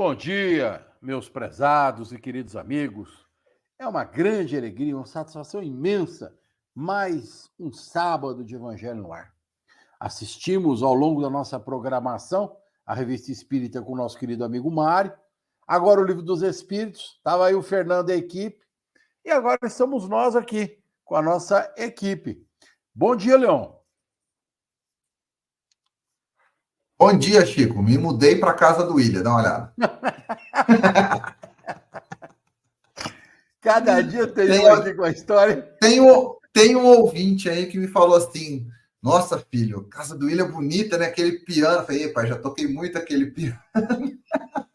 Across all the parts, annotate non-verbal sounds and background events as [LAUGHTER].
Bom dia, meus prezados e queridos amigos. É uma grande alegria, uma satisfação imensa, mais um sábado de Evangelho no ar. Assistimos ao longo da nossa programação a Revista Espírita com o nosso querido amigo Mário, agora o Livro dos Espíritos, estava aí o Fernando e a equipe, e agora estamos nós aqui com a nossa equipe. Bom dia, Leão. Bom dia, Chico. Me mudei para casa do William, dá uma olhada. [LAUGHS] Cada dia tem, tem um aqui com a história. Tem um, tem um ouvinte aí que me falou assim: Nossa, filho, casa do William é bonita, né? Aquele piano. Eu falei, pai, já toquei muito aquele piano. [LAUGHS]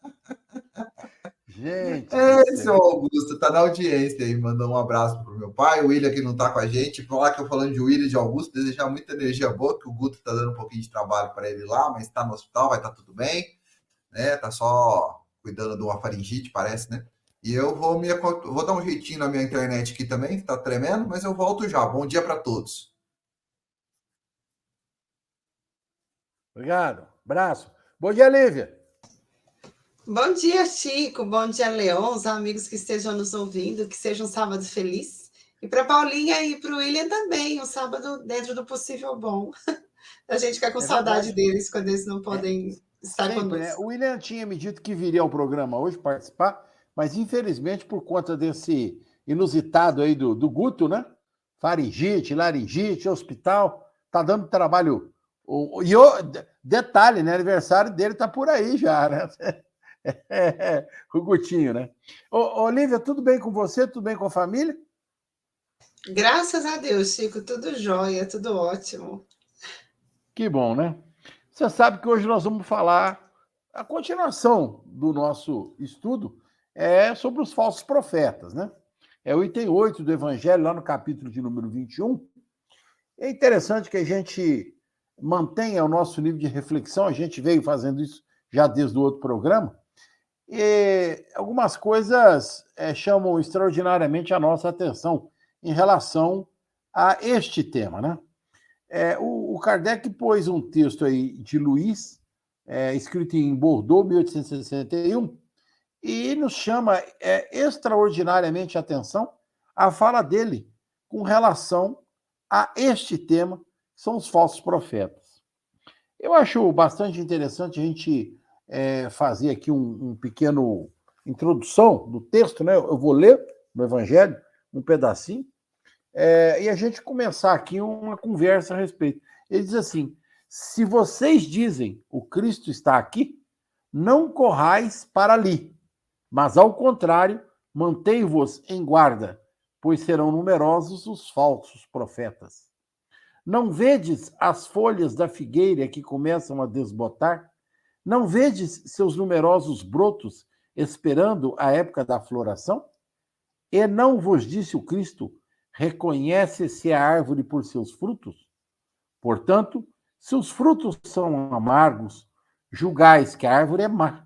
Gente. Esse é o Augusto, tá na audiência aí, mandou um abraço pro meu pai, o William que não tá com a gente. Falar que eu falando de William e de Augusto, desejar muita energia boa, que o Guto tá dando um pouquinho de trabalho para ele lá, mas tá no hospital, vai estar tá tudo bem, né? Tá só cuidando de uma faringite, parece, né? E eu vou me vou dar um jeitinho na minha internet aqui também, que tá tremendo, mas eu volto já. Bom dia para todos. Obrigado. Abraço. Bom dia, Lívia. Bom dia, Chico. Bom dia, Leon, os amigos que estejam nos ouvindo, que seja um sábado feliz. E para Paulinha e para o William também, um sábado dentro do possível bom. [LAUGHS] A gente fica com é saudade deles quando eles não podem é. estar Sempre, conosco. Né? O William tinha me dito que viria ao programa hoje participar, mas infelizmente por conta desse inusitado aí do, do Guto, né? Faringite, laringite, hospital, tá dando trabalho. E o detalhe, né? Aniversário dele tá por aí já, né? [LAUGHS] [LAUGHS] o Gutinho, né? Ô, Olivia, tudo bem com você? Tudo bem com a família? Graças a Deus, Chico, tudo jóia, tudo ótimo. Que bom, né? Você sabe que hoje nós vamos falar a continuação do nosso estudo é sobre os falsos profetas, né? É o item 8 do Evangelho, lá no capítulo de número 21. É interessante que a gente mantenha o nosso nível de reflexão, a gente veio fazendo isso já desde o outro programa, e algumas coisas é, chamam extraordinariamente a nossa atenção em relação a este tema, né? É, o, o, Kardec pôs um texto aí de Luiz, é, escrito em Bordeaux, 1861, e nos chama é, extraordinariamente a atenção a fala dele com relação a este tema, que são os falsos profetas. Eu acho bastante interessante a gente é, fazer aqui um, um, pequeno introdução do texto, né? Eu vou ler no Evangelho um pedacinho é, e a gente começar aqui uma conversa a respeito. Ele diz assim: se vocês dizem o Cristo está aqui, não corrais para ali, mas ao contrário, mantei-vos em guarda, pois serão numerosos os falsos profetas. Não vedes as folhas da figueira que começam a desbotar? Não vedes seus numerosos brotos esperando a época da floração? E não vos disse o Cristo: reconhece-se a árvore por seus frutos? Portanto, se os frutos são amargos, julgais que a árvore é má.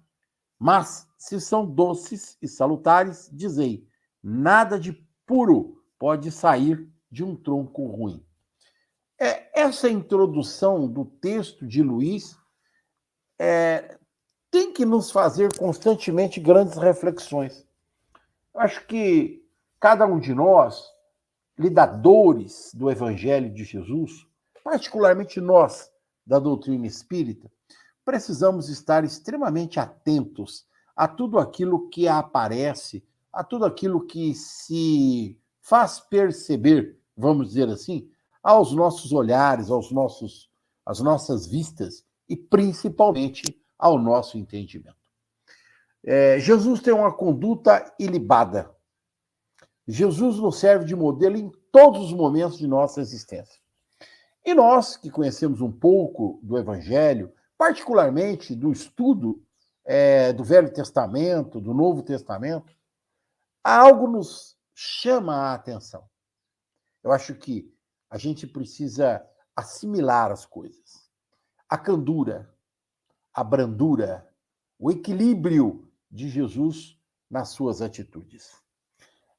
Mas, se são doces e salutares, dizei: nada de puro pode sair de um tronco ruim. É, essa introdução do texto de Luís é, tem que nos fazer constantemente grandes reflexões. Eu acho que cada um de nós, lidadores do Evangelho de Jesus, particularmente nós da doutrina espírita, precisamos estar extremamente atentos a tudo aquilo que aparece, a tudo aquilo que se faz perceber, vamos dizer assim, aos nossos olhares, aos nossos, às nossas vistas, e principalmente ao nosso entendimento. É, Jesus tem uma conduta ilibada. Jesus nos serve de modelo em todos os momentos de nossa existência. E nós, que conhecemos um pouco do Evangelho, particularmente do estudo é, do Velho Testamento, do Novo Testamento, algo nos chama a atenção. Eu acho que a gente precisa assimilar as coisas. A candura, a brandura, o equilíbrio de Jesus nas suas atitudes.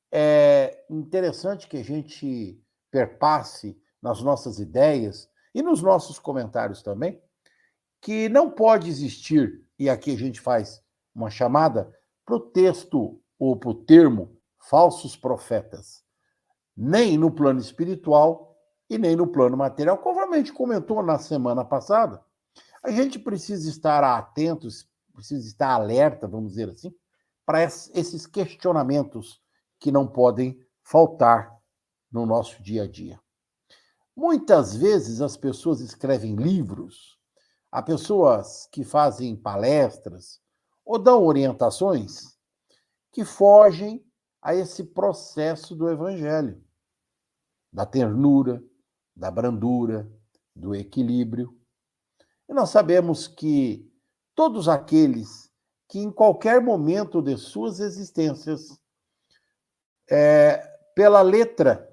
É interessante que a gente perpasse nas nossas ideias e nos nossos comentários também que não pode existir, e aqui a gente faz uma chamada para o texto ou para o termo falsos profetas, nem no plano espiritual e nem no plano material. Como a gente comentou na semana passada, a gente precisa estar atentos, precisa estar alerta, vamos dizer assim, para esses questionamentos que não podem faltar no nosso dia a dia. Muitas vezes as pessoas escrevem livros, há pessoas que fazem palestras ou dão orientações que fogem a esse processo do evangelho, da ternura, da brandura, do equilíbrio. E nós sabemos que todos aqueles que em qualquer momento de suas existências, é, pela letra,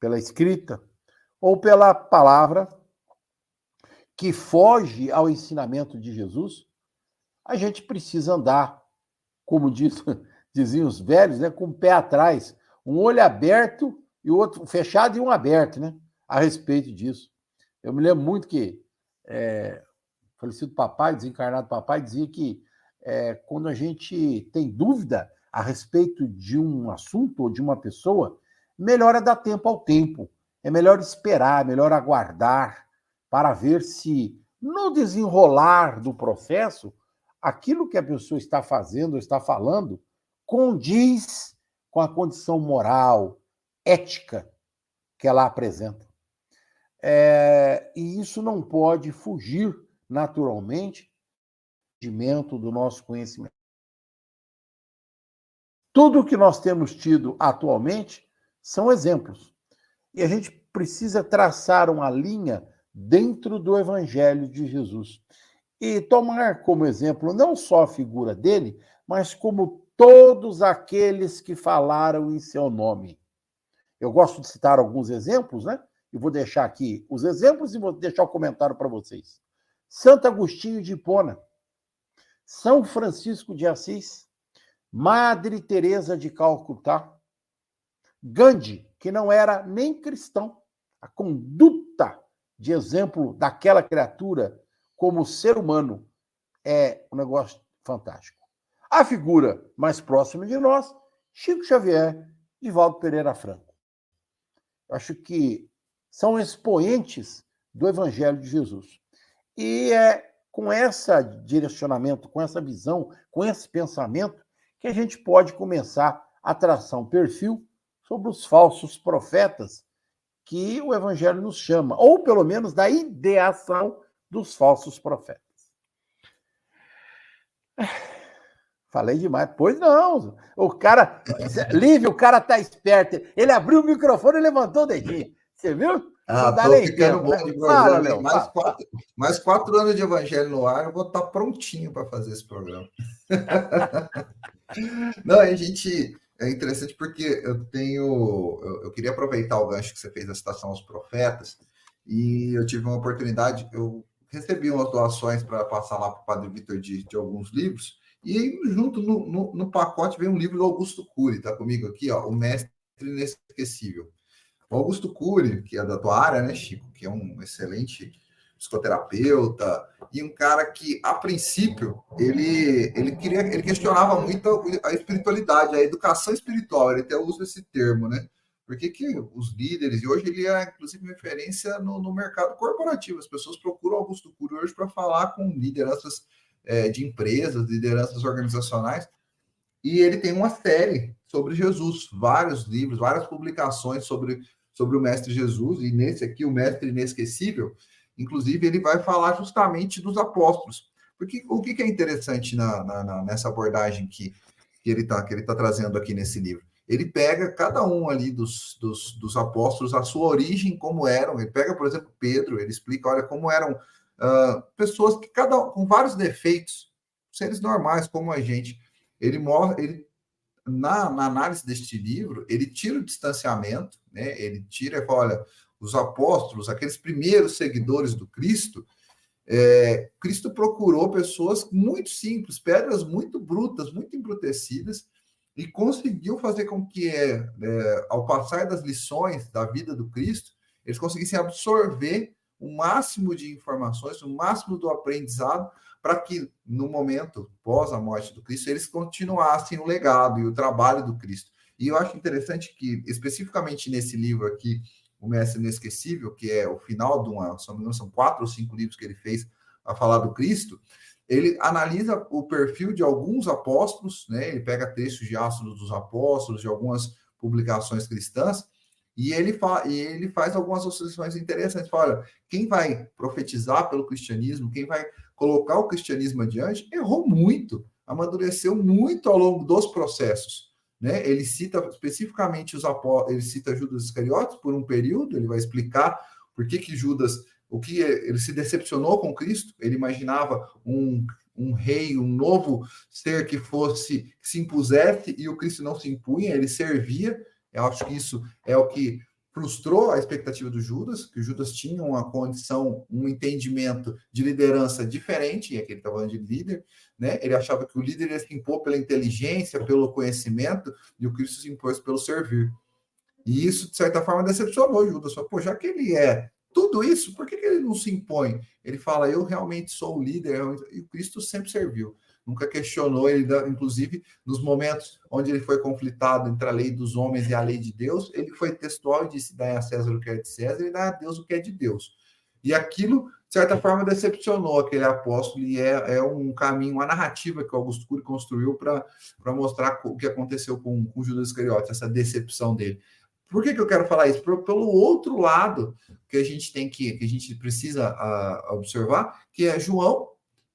pela escrita ou pela palavra que foge ao ensinamento de Jesus, a gente precisa andar, como diz, [LAUGHS] diziam os velhos, né, com o pé atrás, um olho aberto e o outro fechado e um aberto, né, a respeito disso. Eu me lembro muito que é, falecido papai, desencarnado papai, dizia que é, quando a gente tem dúvida a respeito de um assunto ou de uma pessoa, melhor é dar tempo ao tempo. É melhor esperar, é melhor aguardar para ver se no desenrolar do processo aquilo que a pessoa está fazendo, está falando, condiz com a condição moral, ética que ela apresenta. É, e isso não pode fugir naturalmente do nosso conhecimento. Tudo o que nós temos tido atualmente são exemplos. E a gente precisa traçar uma linha dentro do Evangelho de Jesus. E tomar como exemplo não só a figura dele, mas como todos aqueles que falaram em seu nome. Eu gosto de citar alguns exemplos, né? E vou deixar aqui os exemplos e vou deixar o comentário para vocês. Santo Agostinho de Hipona, São Francisco de Assis, Madre Teresa de Calcutá, Gandhi, que não era nem cristão, a conduta de exemplo daquela criatura como ser humano é um negócio fantástico. A figura mais próxima de nós, Chico Xavier e Valdo Pereira Franco. Eu acho que são expoentes do Evangelho de Jesus. E é com esse direcionamento, com essa visão, com esse pensamento, que a gente pode começar a traçar um perfil sobre os falsos profetas que o Evangelho nos chama, ou pelo menos da ideação dos falsos profetas. Falei demais. Pois não. O cara. Lívio, o cara tá esperto. Ele abriu o microfone e levantou o dedinho. Você viu? Ah, tô ficando bom né? de programa. Fala, mais, fala, quatro, mais quatro anos de evangelho no ar, eu vou estar tá prontinho para fazer esse programa. [LAUGHS] não, a gente. É interessante porque eu tenho. Eu, eu, queria aproveitar o gancho que você fez da citação aos profetas, e eu tive uma oportunidade. Eu recebi umas doações para passar lá para o Padre Vitor de, de alguns livros. E junto no, no, no, pacote vem um livro do Augusto Cury, tá comigo aqui, ó, O Mestre Inesquecível. O Augusto Cury, que é da tua área, né, Chico, que é um excelente psicoterapeuta e um cara que, a princípio, ele, ele queria, ele questionava muito a espiritualidade, a educação espiritual, ele até usa esse termo, né? Porque que os líderes, e hoje ele é, inclusive, referência no, no mercado corporativo, as pessoas procuram Augusto Cury hoje para falar com lideranças é, de empresas, lideranças organizacionais, e ele tem uma série sobre Jesus, vários livros, várias publicações sobre, sobre o Mestre Jesus, e nesse aqui, o Mestre Inesquecível, inclusive, ele vai falar justamente dos apóstolos. Porque o que, é interessante na, na, nessa abordagem que, que ele está tá trazendo aqui nesse livro? Ele pega cada um ali dos, dos, dos apóstolos, a sua origem, como eram. Ele pega, por exemplo, Pedro, ele explica, olha, como eram uh, pessoas que cada com vários defeitos, seres normais como a gente. Ele ele na, na, análise deste livro, ele tira o distanciamento, né? Ele tira olha, os apóstolos, aqueles primeiros seguidores do Cristo, é, Cristo procurou pessoas muito simples, pedras muito brutas, muito embrutecidas, e conseguiu fazer com que, é, é, ao passar das lições da vida do Cristo, eles conseguissem absorver o máximo de informações, o máximo do aprendizado, para que no momento pós a morte do Cristo eles continuassem o legado e o trabalho do Cristo. E eu acho interessante que, especificamente nesse livro aqui, O Mestre Inesquecível, que é o final de uma, são quatro ou cinco livros que ele fez a falar do Cristo, ele analisa o perfil de alguns apóstolos, né? Ele pega textos de Atos dos Apóstolos, de algumas publicações cristãs, e ele, fa e ele faz algumas associações interessantes. Fala, olha, quem vai profetizar pelo cristianismo, quem vai colocar o cristianismo adiante, errou muito, amadureceu muito ao longo dos processos. Né? Ele cita especificamente os apóstolos, ele cita Judas Iscariotes por um período, ele vai explicar por que, que Judas o que ele se decepcionou com Cristo, ele imaginava um, um rei, um novo ser que fosse, que se impusesse, e o Cristo não se impunha, ele servia. Eu acho que isso é o que frustrou a expectativa do Judas, que o Judas tinha uma condição, um entendimento de liderança diferente, e aqui ele estava falando de líder, né? Ele achava que o líder ia se impor pela inteligência, pelo conhecimento, e o Cristo se impôs pelo servir. E isso, de certa forma, decepcionou Judas. Falou, pô, já que ele é tudo isso, por que, que ele não se impõe? Ele fala, eu realmente sou o líder, e o Cristo sempre serviu. Nunca questionou ele, inclusive nos momentos onde ele foi conflitado entre a lei dos homens e a lei de Deus, ele foi textual e disse: dá a César o que é de César e dá a Deus o que é de Deus. E aquilo, de certa forma, decepcionou aquele apóstolo, e é, é um caminho, uma narrativa que o Augusto Cury construiu para mostrar o que aconteceu com, com Judas Iscariote, essa decepção dele. Por que, que eu quero falar isso? Pelo outro lado que a gente tem que, que a gente precisa a, observar, que é João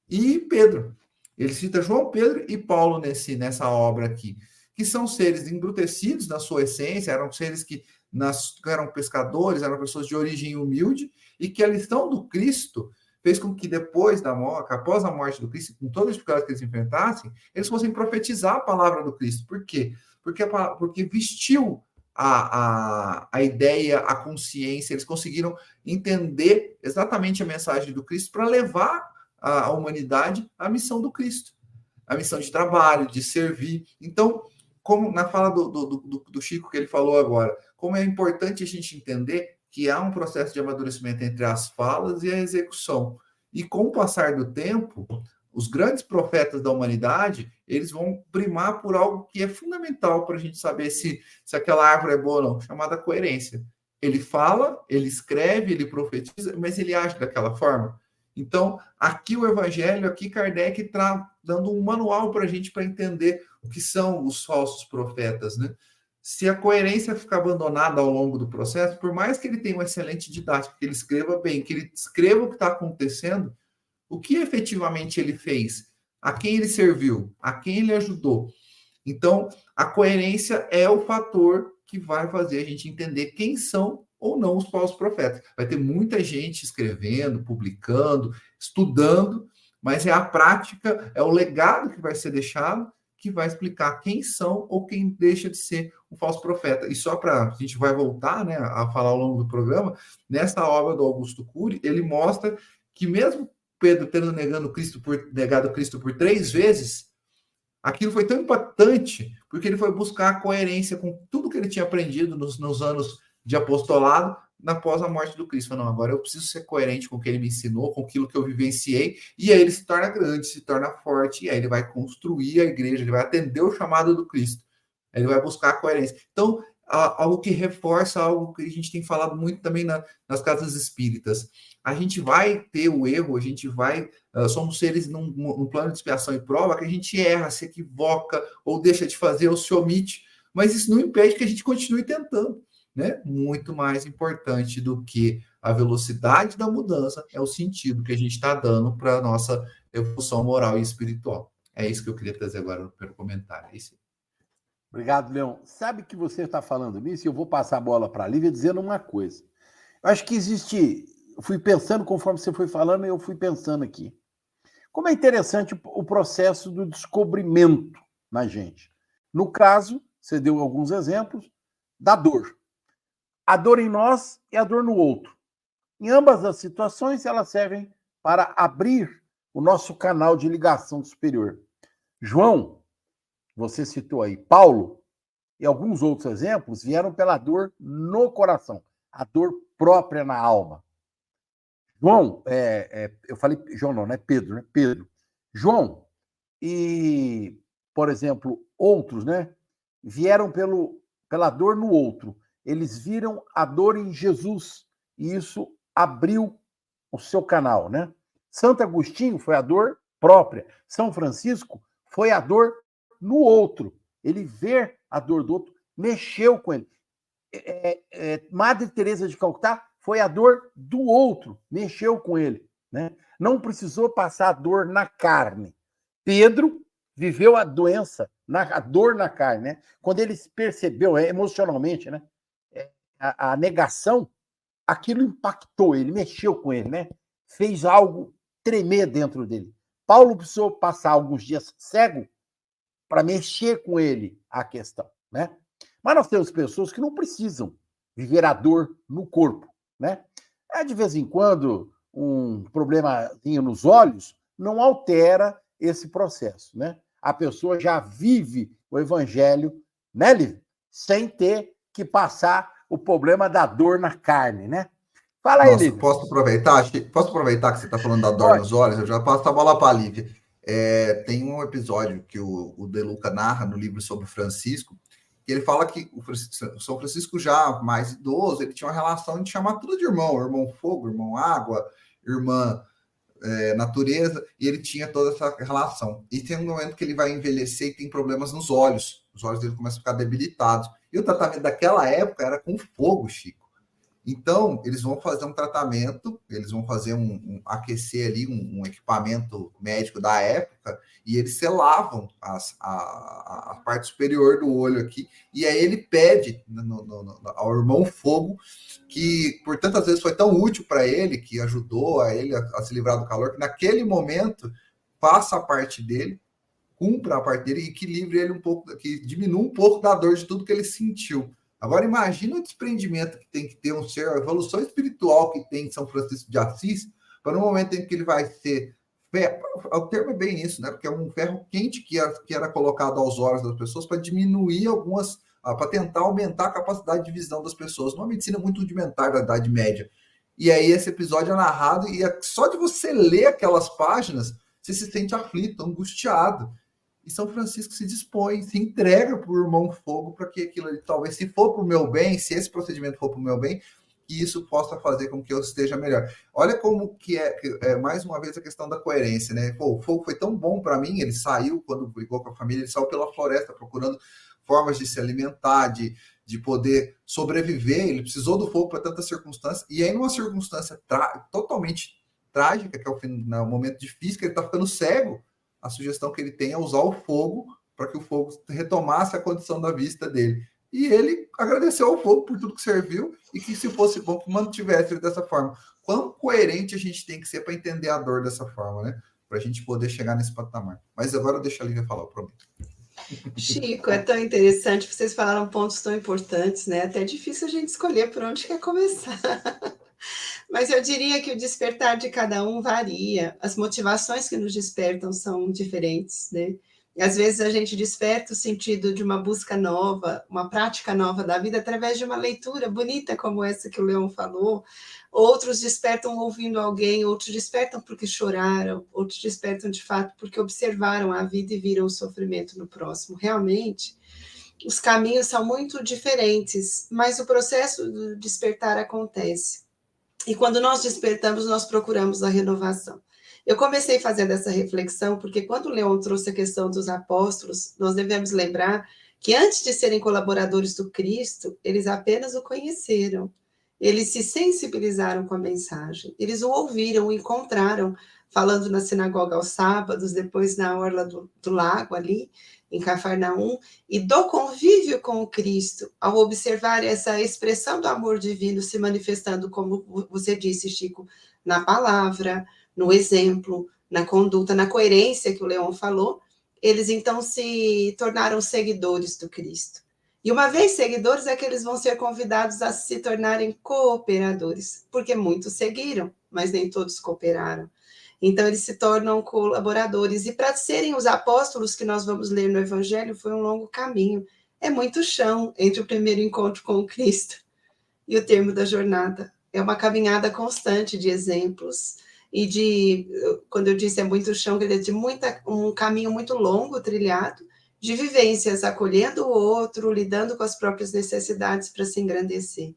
e Pedro. Ele cita João, Pedro e Paulo nesse, nessa obra aqui, que são seres embrutecidos na sua essência, eram seres que nas, eram pescadores, eram pessoas de origem humilde, e que a lição do Cristo fez com que depois da morte, após a morte do Cristo, com todas as dificuldades que eles enfrentassem, eles fossem profetizar a palavra do Cristo. Por quê? Porque, porque vestiu a, a, a ideia, a consciência, eles conseguiram entender exatamente a mensagem do Cristo para levar a, a humanidade à missão do Cristo, a missão de trabalho, de servir. Então, como na fala do, do, do, do Chico que ele falou agora, como é importante a gente entender que há um processo de amadurecimento entre as falas e a execução. E com o passar do tempo, os grandes profetas da humanidade, eles vão primar por algo que é fundamental para a gente saber se, se aquela árvore é boa ou não, chamada coerência. Ele fala, ele escreve, ele profetiza, mas ele age daquela forma. Então, aqui o Evangelho, aqui Kardec está dando um manual para a gente para entender o que são os falsos profetas, né? Se a coerência ficar abandonada ao longo do processo, por mais que ele tenha uma excelente didática, que ele escreva bem, que ele escreva o que está acontecendo, o que efetivamente ele fez? A quem ele serviu? A quem ele ajudou? Então, a coerência é o fator que vai fazer a gente entender quem são ou não os falsos profetas. Vai ter muita gente escrevendo, publicando, estudando, mas é a prática, é o legado que vai ser deixado que vai explicar quem são ou quem deixa de ser um falso profeta. E só para a gente vai voltar né, a falar ao longo do programa, nessa obra do Augusto Cury, ele mostra que mesmo Pedro tendo negado Cristo por, negado Cristo por três vezes, aquilo foi tão impactante, porque ele foi buscar a coerência com tudo que ele tinha aprendido nos, nos anos de apostolado, após a morte do Cristo. Não, agora eu preciso ser coerente com o que ele me ensinou, com aquilo que eu vivenciei, e aí ele se torna grande, se torna forte, e aí ele vai construir a igreja, ele vai atender o chamado do Cristo. Ele vai buscar a coerência. Então, algo que reforça algo que a gente tem falado muito também na, nas casas espíritas. A gente vai ter o erro, a gente vai. Uh, somos seres num, num, plano de expiação e prova que a gente erra, se equivoca, ou deixa de fazer, ou se omite. Mas isso não impede que a gente continue tentando. Né? Muito mais importante do que a velocidade da mudança é o sentido que a gente está dando para a nossa evolução moral e espiritual. É isso que eu queria trazer agora no primeiro comentário. É. Obrigado, Leão. Sabe que você está falando nisso eu vou passar a bola para a Lívia dizendo uma coisa. Eu acho que existe. Eu fui pensando conforme você foi falando eu fui pensando aqui. Como é interessante o processo do descobrimento na gente. No caso, você deu alguns exemplos da dor. A dor em nós e a dor no outro. Em ambas as situações, elas servem para abrir o nosso canal de ligação superior. João, você citou aí, Paulo e alguns outros exemplos vieram pela dor no coração, a dor própria na alma. João, é, é, eu falei João não, não é Pedro, né? Pedro. João e, por exemplo, outros, né? Vieram pelo, pela dor no outro. Eles viram a dor em Jesus e isso abriu o seu canal, né? Santo Agostinho foi a dor própria. São Francisco foi a dor no outro. Ele ver a dor do outro mexeu com ele. É, é, é Madre Teresa de Calcutá foi a dor do outro, mexeu com ele. Né? Não precisou passar a dor na carne. Pedro viveu a doença, na, a dor na carne. Né? Quando ele percebeu é, emocionalmente né? A, a negação, aquilo impactou ele, mexeu com ele, né? fez algo tremer dentro dele. Paulo precisou passar alguns dias cego para mexer com ele a questão, né? Mas nós temos pessoas que não precisam viver a dor no corpo né? É, de vez em quando, um problemazinho nos olhos não altera esse processo, né? A pessoa já vive o evangelho, né? Sem ter que passar o problema da dor na carne, né? Fala aí, Lívia. Posso aproveitar? Posso aproveitar que você está falando da dor Pode. nos olhos? Eu já passo a bola para a Lívia. É, tem um episódio que o, o De Luca narra no livro sobre Francisco, ele fala que o São Francisco já mais idoso, ele tinha uma relação de chamar tudo de irmão, irmão fogo, irmão água, irmã é, natureza, e ele tinha toda essa relação. E tem um momento que ele vai envelhecer e tem problemas nos olhos, os olhos dele começam a ficar debilitados. E o tratamento daquela época era com fogo, Chico. Então, eles vão fazer um tratamento, eles vão fazer um, um aquecer ali um, um, equipamento médico da época, e eles selavam as, a, a, parte superior do olho aqui, e aí ele pede no, no, no, ao irmão Fogo, que por tantas vezes foi tão útil para ele, que ajudou a ele a, a se livrar do calor, que naquele momento faça a parte dele, cumpra a parte dele e que livre ele um pouco, que diminua um pouco da dor de tudo que ele sentiu. Agora, imagina o desprendimento que tem que ter um ser, a evolução espiritual que tem São Francisco de Assis, para no momento em que ele vai ser. O termo é bem isso, né? Porque é um ferro quente que era, que era colocado aos olhos das pessoas para diminuir algumas. Ah, para tentar aumentar a capacidade de visão das pessoas, numa medicina muito rudimentar da Idade Média. E aí, esse episódio é narrado, e é só de você ler aquelas páginas, você se sente aflito, angustiado. E São Francisco se dispõe, se entrega para o irmão fogo para que aquilo ali, talvez, se for para o meu bem, se esse procedimento for para o meu bem, que isso possa fazer com que eu esteja melhor. Olha como que é, é mais uma vez a questão da coerência, né? Pô, o fogo foi tão bom para mim, ele saiu quando brigou com a família, ele saiu pela floresta procurando formas de se alimentar, de, de poder sobreviver, ele precisou do fogo para tantas circunstâncias, e aí numa circunstância totalmente trágica, que é o, no momento difícil, que ele está ficando cego, a sugestão que ele tem é usar o fogo para que o fogo retomasse a condição da vista dele. E ele agradeceu ao fogo por tudo que serviu e que, se fosse bom, que mantivesse dessa forma. Quão coerente a gente tem que ser para entender a dor dessa forma, né? Para a gente poder chegar nesse patamar. Mas agora deixa a Lívia falar, eu prometo. Chico, é tão interessante, vocês falaram pontos tão importantes, né? Até é difícil a gente escolher por onde quer começar. Mas eu diria que o despertar de cada um varia, as motivações que nos despertam são diferentes, né? Às vezes a gente desperta o sentido de uma busca nova, uma prática nova da vida através de uma leitura bonita como essa que o Leão falou. Outros despertam ouvindo alguém, outros despertam porque choraram, outros despertam de fato porque observaram a vida e viram o sofrimento no próximo. Realmente, os caminhos são muito diferentes, mas o processo do despertar acontece. E quando nós despertamos, nós procuramos a renovação. Eu comecei fazendo essa reflexão porque quando o Leon trouxe a questão dos apóstolos, nós devemos lembrar que antes de serem colaboradores do Cristo, eles apenas o conheceram. Eles se sensibilizaram com a mensagem, eles o ouviram, o encontraram, falando na sinagoga aos sábados, depois na orla do, do lago ali, em Cafarnaum, e do convívio com o Cristo, ao observar essa expressão do amor divino se manifestando, como você disse, Chico, na palavra, no exemplo, na conduta, na coerência que o Leão falou, eles então se tornaram seguidores do Cristo. E uma vez seguidores, é que eles vão ser convidados a se tornarem cooperadores, porque muitos seguiram, mas nem todos cooperaram. Então, eles se tornam colaboradores. E para serem os apóstolos que nós vamos ler no Evangelho, foi um longo caminho. É muito chão entre o primeiro encontro com o Cristo e o termo da jornada. É uma caminhada constante de exemplos e de, quando eu disse é muito chão, quer dizer, de muita, um caminho muito longo trilhado, de vivências, acolhendo o outro, lidando com as próprias necessidades para se engrandecer.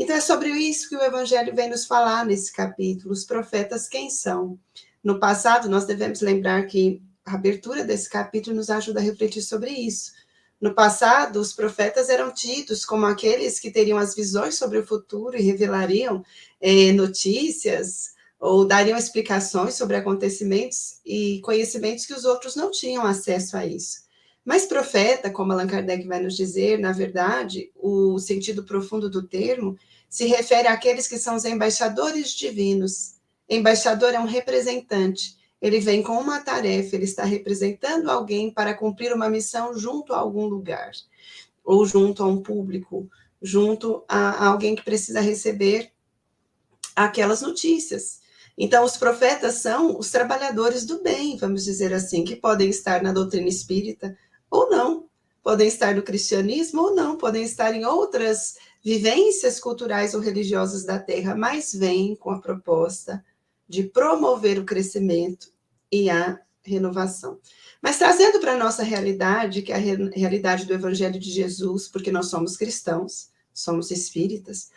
Então é sobre isso que o Evangelho vem nos falar nesse capítulo. Os profetas quem são? No passado, nós devemos lembrar que a abertura desse capítulo nos ajuda a refletir sobre isso. No passado, os profetas eram tidos como aqueles que teriam as visões sobre o futuro e revelariam eh, notícias ou dariam explicações sobre acontecimentos e conhecimentos que os outros não tinham acesso a isso. Mas profeta, como Allan Kardec vai nos dizer, na verdade, o sentido profundo do termo se refere àqueles que são os embaixadores divinos. Embaixador é um representante, ele vem com uma tarefa, ele está representando alguém para cumprir uma missão junto a algum lugar, ou junto a um público, junto a alguém que precisa receber aquelas notícias. Então, os profetas são os trabalhadores do bem, vamos dizer assim, que podem estar na doutrina espírita ou não, podem estar no cristianismo ou não, podem estar em outras vivências culturais ou religiosas da terra, mas vêm com a proposta de promover o crescimento e a renovação. Mas trazendo para a nossa realidade, que é a realidade do Evangelho de Jesus, porque nós somos cristãos, somos espíritas,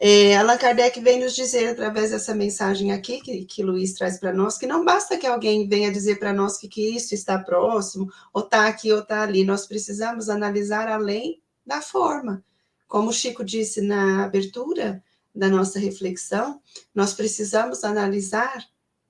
é, Allan Kardec vem nos dizer, através dessa mensagem aqui, que, que Luiz traz para nós, que não basta que alguém venha dizer para nós que Cristo está próximo, ou está aqui ou está ali, nós precisamos analisar além da forma. Como o Chico disse na abertura, da nossa reflexão, nós precisamos analisar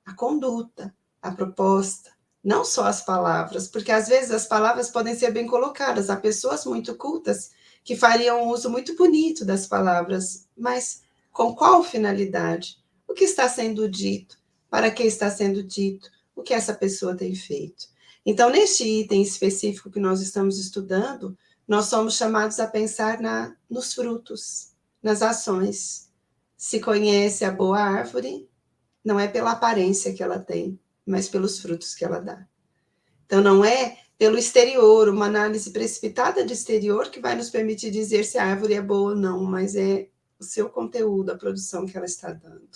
a conduta, a proposta, não só as palavras, porque às vezes as palavras podem ser bem colocadas. Há pessoas muito cultas que fariam um uso muito bonito das palavras, mas com qual finalidade? O que está sendo dito? Para que está sendo dito? O que essa pessoa tem feito? Então, neste item específico que nós estamos estudando, nós somos chamados a pensar na, nos frutos, nas ações, se conhece a boa árvore, não é pela aparência que ela tem, mas pelos frutos que ela dá. Então, não é pelo exterior, uma análise precipitada de exterior que vai nos permitir dizer se a árvore é boa ou não, mas é o seu conteúdo, a produção que ela está dando.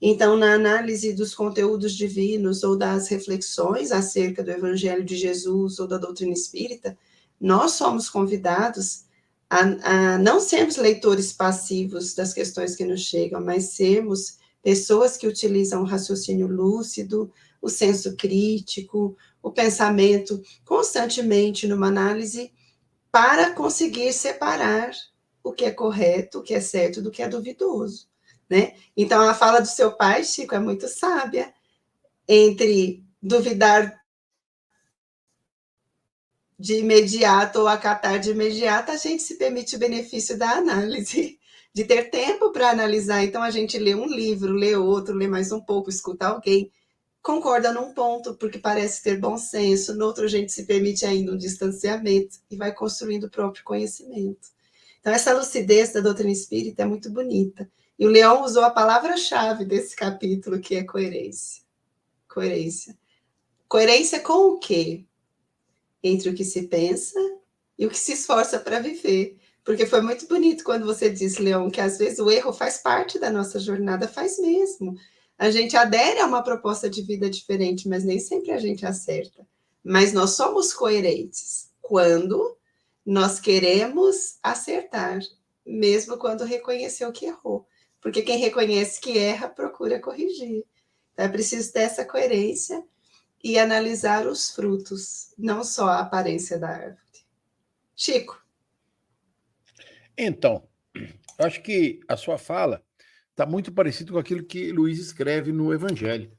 Então, na análise dos conteúdos divinos ou das reflexões acerca do Evangelho de Jesus ou da doutrina espírita, nós somos convidados a, a não sermos leitores passivos das questões que nos chegam, mas sermos pessoas que utilizam o raciocínio lúcido, o senso crítico, o pensamento constantemente numa análise para conseguir separar o que é correto, o que é certo do que é duvidoso, né? Então a fala do seu pai, Chico, é muito sábia entre duvidar de imediato ou acatar de imediato, a gente se permite o benefício da análise, de ter tempo para analisar. Então, a gente lê um livro, lê outro, lê mais um pouco, escuta alguém, concorda num ponto, porque parece ter bom senso, no outro, a gente se permite ainda um distanciamento e vai construindo o próprio conhecimento. Então, essa lucidez da doutrina espírita é muito bonita. E o Leão usou a palavra-chave desse capítulo, que é coerência. Coerência. Coerência com o quê? entre o que se pensa e o que se esforça para viver. Porque foi muito bonito quando você disse, Leão, que às vezes o erro faz parte da nossa jornada, faz mesmo. A gente adere a uma proposta de vida diferente, mas nem sempre a gente acerta. Mas nós somos coerentes quando nós queremos acertar, mesmo quando reconheceu que errou. Porque quem reconhece que erra, procura corrigir. Então, é preciso ter essa coerência e analisar os frutos, não só a aparência da árvore. Chico. Então, acho que a sua fala está muito parecido com aquilo que Luiz escreve no Evangelho.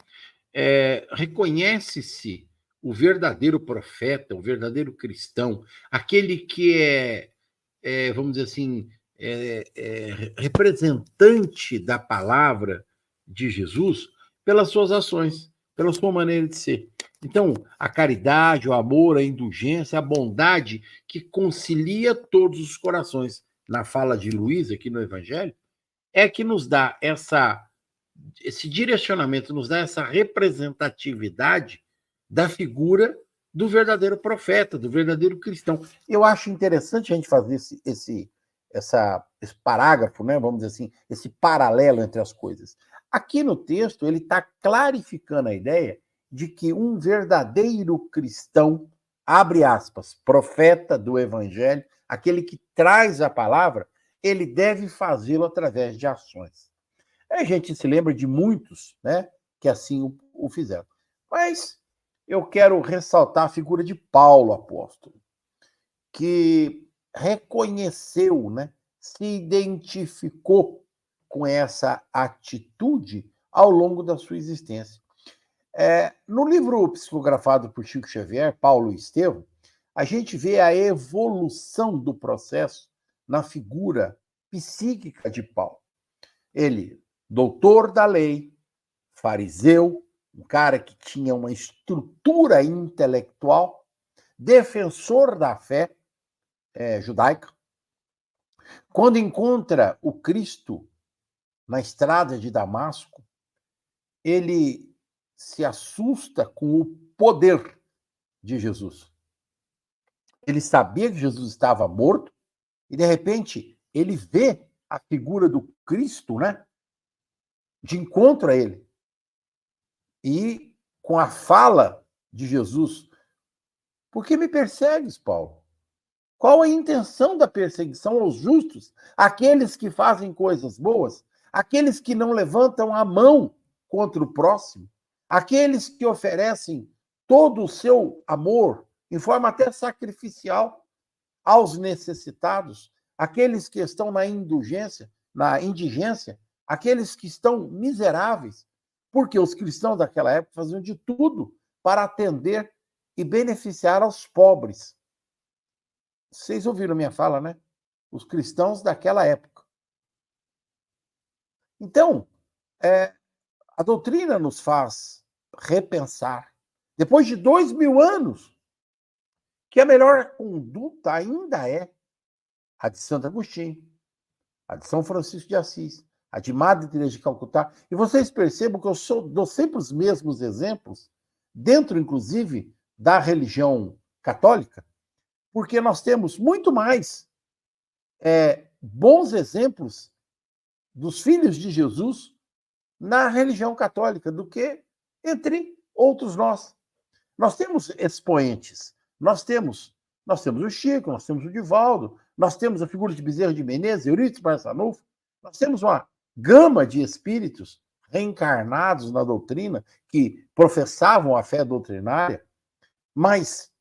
É, Reconhece-se o verdadeiro profeta, o verdadeiro cristão, aquele que é, é vamos dizer assim, é, é representante da palavra de Jesus pelas suas ações pela sua maneira de ser. Então, a caridade, o amor, a indulgência, a bondade que concilia todos os corações, na fala de Luiz aqui no Evangelho, é que nos dá essa esse direcionamento, nos dá essa representatividade da figura do verdadeiro profeta, do verdadeiro cristão. Eu acho interessante a gente fazer esse, esse, essa, esse parágrafo, né, vamos dizer assim, esse paralelo entre as coisas. Aqui no texto, ele está clarificando a ideia de que um verdadeiro cristão, abre aspas, profeta do evangelho, aquele que traz a palavra, ele deve fazê-lo através de ações. A gente se lembra de muitos né, que assim o, o fizeram. Mas eu quero ressaltar a figura de Paulo, apóstolo, que reconheceu, né, se identificou com essa atitude ao longo da sua existência. É, no livro psicografado por Chico Xavier, Paulo e Estevão, a gente vê a evolução do processo na figura psíquica de Paulo. Ele, doutor da lei, fariseu, um cara que tinha uma estrutura intelectual, defensor da fé é, judaica, quando encontra o Cristo na estrada de Damasco, ele se assusta com o poder de Jesus. Ele sabia que Jesus estava morto e de repente ele vê a figura do Cristo, né? De encontro a ele. E com a fala de Jesus, por que me persegues, Paulo? Qual a intenção da perseguição aos justos, aqueles que fazem coisas boas, aqueles que não levantam a mão contra o próximo? Aqueles que oferecem todo o seu amor, em forma até sacrificial, aos necessitados, aqueles que estão na indulgência, na indigência, aqueles que estão miseráveis, porque os cristãos daquela época faziam de tudo para atender e beneficiar aos pobres. Vocês ouviram minha fala, né? Os cristãos daquela época. Então, é, a doutrina nos faz repensar, depois de dois mil anos, que a melhor conduta ainda é a de Santo Agostinho, a de São Francisco de Assis, a de Madre Teresa de Calcutá. E vocês percebam que eu sou, dou sempre os mesmos exemplos, dentro, inclusive, da religião católica, porque nós temos muito mais é, bons exemplos dos filhos de Jesus na religião católica do que entre outros nós. Nós temos expoentes, nós temos nós temos o Chico, nós temos o Divaldo, nós temos a figura de Bezerra de Menezes, Eurípides Barçanufo, nós temos uma gama de espíritos reencarnados na doutrina que professavam a fé doutrinária, mas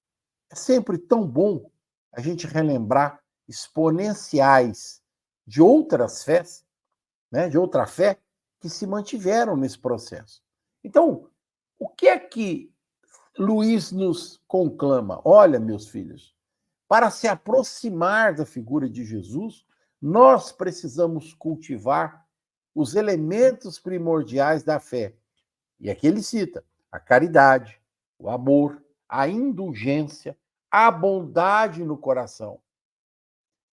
é sempre tão bom a gente relembrar exponenciais de outras fés, né, de outra fé, que se mantiveram nesse processo. Então, o que é que Luiz nos conclama? Olha, meus filhos, para se aproximar da figura de Jesus, nós precisamos cultivar os elementos primordiais da fé. E aqui ele cita a caridade, o amor, a indulgência, a bondade no coração.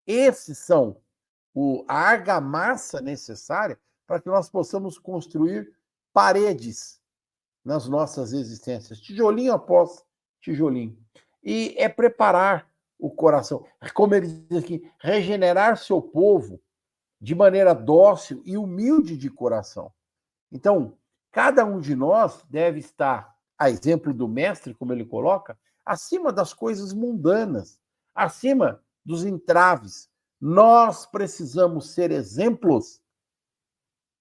Esses são o, a argamassa necessária para que nós possamos construir paredes nas nossas existências, tijolinho após tijolinho. E é preparar o coração, como ele diz aqui, regenerar seu povo de maneira dócil e humilde de coração. Então, cada um de nós deve estar, a exemplo do mestre, como ele coloca, acima das coisas mundanas, acima dos entraves. Nós precisamos ser exemplos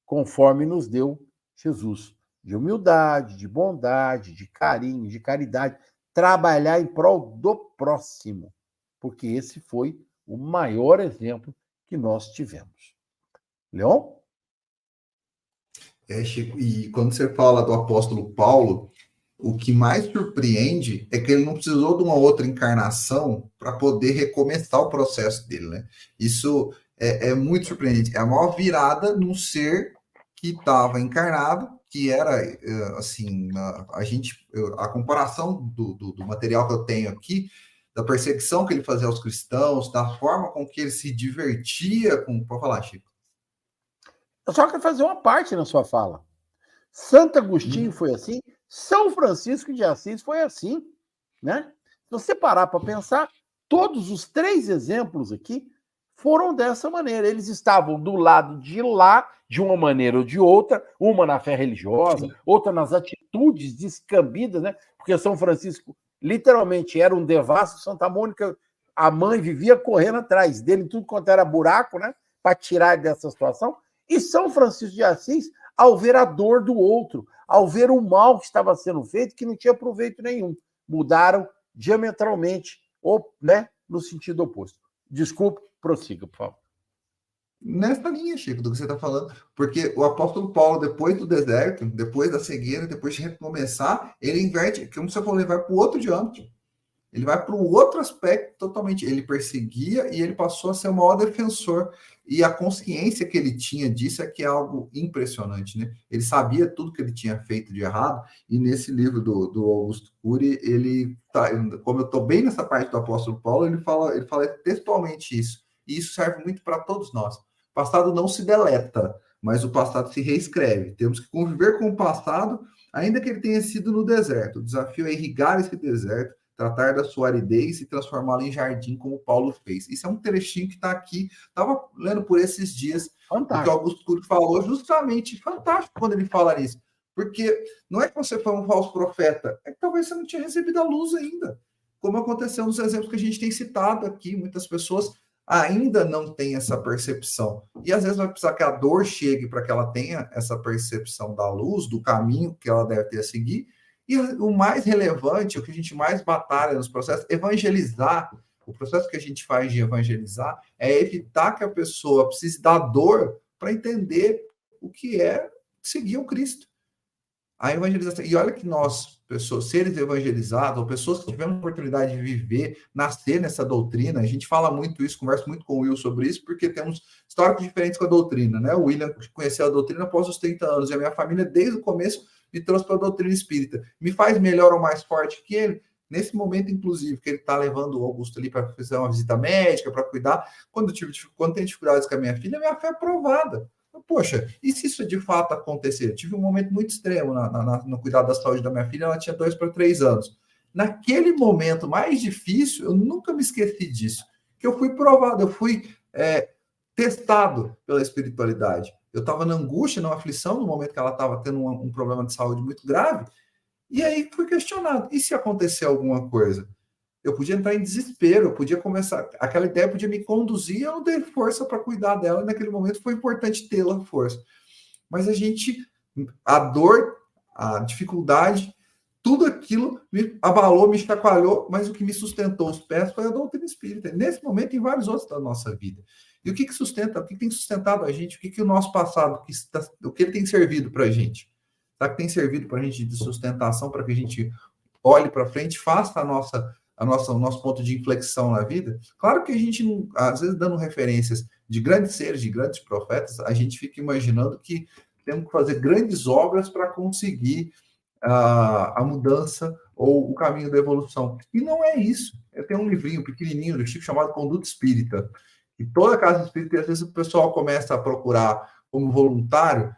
conforme nos deu Jesus. De humildade, de bondade, de carinho, de caridade. Trabalhar em prol do próximo, porque esse foi o maior exemplo que nós tivemos. Leon? É, Chico, e quando você fala do apóstolo Paulo, o que mais surpreende é que ele não precisou de uma outra encarnação para poder recomeçar o processo dele, né? Isso é, é, muito surpreendente. É a maior virada num ser que estava encarnado, que era eh, assim, a, a gente, a comparação do, do, do, material que eu tenho aqui, da perseguição que ele fazia aos cristãos, da forma com que ele se divertia com. Pode falar, Chico. Eu só quero fazer uma parte na sua fala. Santo Agostinho hum. foi assim, São Francisco de Assis foi assim, né? Se você parar para pensar, todos os três exemplos aqui foram dessa maneira. Eles estavam do lado de lá, de uma maneira ou de outra, uma na fé religiosa, outra nas atitudes descambidas, né? Porque São Francisco literalmente era um devasso, Santa Mônica, a mãe vivia correndo atrás dele, tudo quanto era buraco, né? Para tirar dessa situação. E São Francisco de Assis, ao ver a dor do outro, ao ver o mal que estava sendo feito, que não tinha proveito nenhum, mudaram diametralmente, ou, né, no sentido oposto. Desculpe, Prossiga, por favor. Nessa linha, Chico, do que você está falando, porque o apóstolo Paulo, depois do deserto, depois da cegueira, depois de recomeçar, ele inverte, como você falou, ele vai para o outro diâmetro. Ele vai para o outro aspecto totalmente. Ele perseguia e ele passou a ser o maior defensor. E a consciência que ele tinha disso é que é algo impressionante, né? Ele sabia tudo que ele tinha feito de errado. E nesse livro do, do Augusto Cury, ele tá, como eu estou bem nessa parte do apóstolo Paulo, ele fala, ele fala textualmente isso e isso serve muito para todos nós. O passado não se deleta, mas o passado se reescreve. Temos que conviver com o passado, ainda que ele tenha sido no deserto. O desafio é irrigar esse deserto, tratar da sua aridez e transformá-lo em jardim, como Paulo fez. Isso é um trechinho que está aqui. Estava lendo por esses dias fantástico. o que Augusto Cury falou, justamente fantástico quando ele fala isso. Porque não é que você foi um falso profeta, é que talvez você não tinha recebido a luz ainda. Como aconteceu nos exemplos que a gente tem citado aqui, muitas pessoas ainda não tem essa percepção. E às vezes vai precisar que a dor chegue para que ela tenha essa percepção da luz, do caminho que ela deve ter a seguir. E o mais relevante, o que a gente mais batalha nos processos, evangelizar. O processo que a gente faz de evangelizar é evitar que a pessoa precise da dor para entender o que é seguir o Cristo. A evangelização. E olha que nós, pessoas, seres evangelizados, ou pessoas que tivemos a oportunidade de viver, nascer nessa doutrina, a gente fala muito isso, conversa muito com o Will sobre isso, porque temos históricos diferentes com a doutrina, né? O William conheceu a doutrina após os 30 anos, e a minha família, desde o começo, me trouxe para a doutrina espírita. Me faz melhor ou mais forte que ele? Nesse momento, inclusive, que ele está levando o Augusto ali para fazer uma visita médica, para cuidar, quando, eu tive, quando tem dificuldades com a minha filha, minha fé é provada. Poxa, e se isso de fato acontecer? Eu tive um momento muito extremo na, na, no cuidado da saúde da minha filha, ela tinha dois para três anos. Naquele momento mais difícil, eu nunca me esqueci disso, que eu fui provado, eu fui é, testado pela espiritualidade. Eu estava na angústia, na aflição, no momento que ela estava tendo um, um problema de saúde muito grave, e aí fui questionado: e se acontecer alguma coisa? Eu podia entrar em desespero, eu podia começar. Aquela ideia podia me conduzir, eu não dei força para cuidar dela, e naquele momento foi importante tê-la força. Mas a gente, a dor, a dificuldade, tudo aquilo me abalou, me chacoalhou, mas o que me sustentou os pés foi a doutrina espírita. Nesse momento, em vários outros da nossa vida. E o que, que sustenta, o que, que tem sustentado a gente, o que, que o nosso passado, que está, o que ele tem servido para a gente? Tá? Que tem servido para a gente de sustentação, para que a gente olhe para frente, faça a nossa a nossa, o nosso ponto de inflexão na vida, claro que a gente, às vezes, dando referências de grandes seres, de grandes profetas, a gente fica imaginando que temos que fazer grandes obras para conseguir a, a mudança ou o caminho da evolução. E não é isso. Eu tenho um livrinho pequenininho do Chico chamado Conduta Espírita, e toda casa espírita, às vezes o pessoal começa a procurar como voluntário,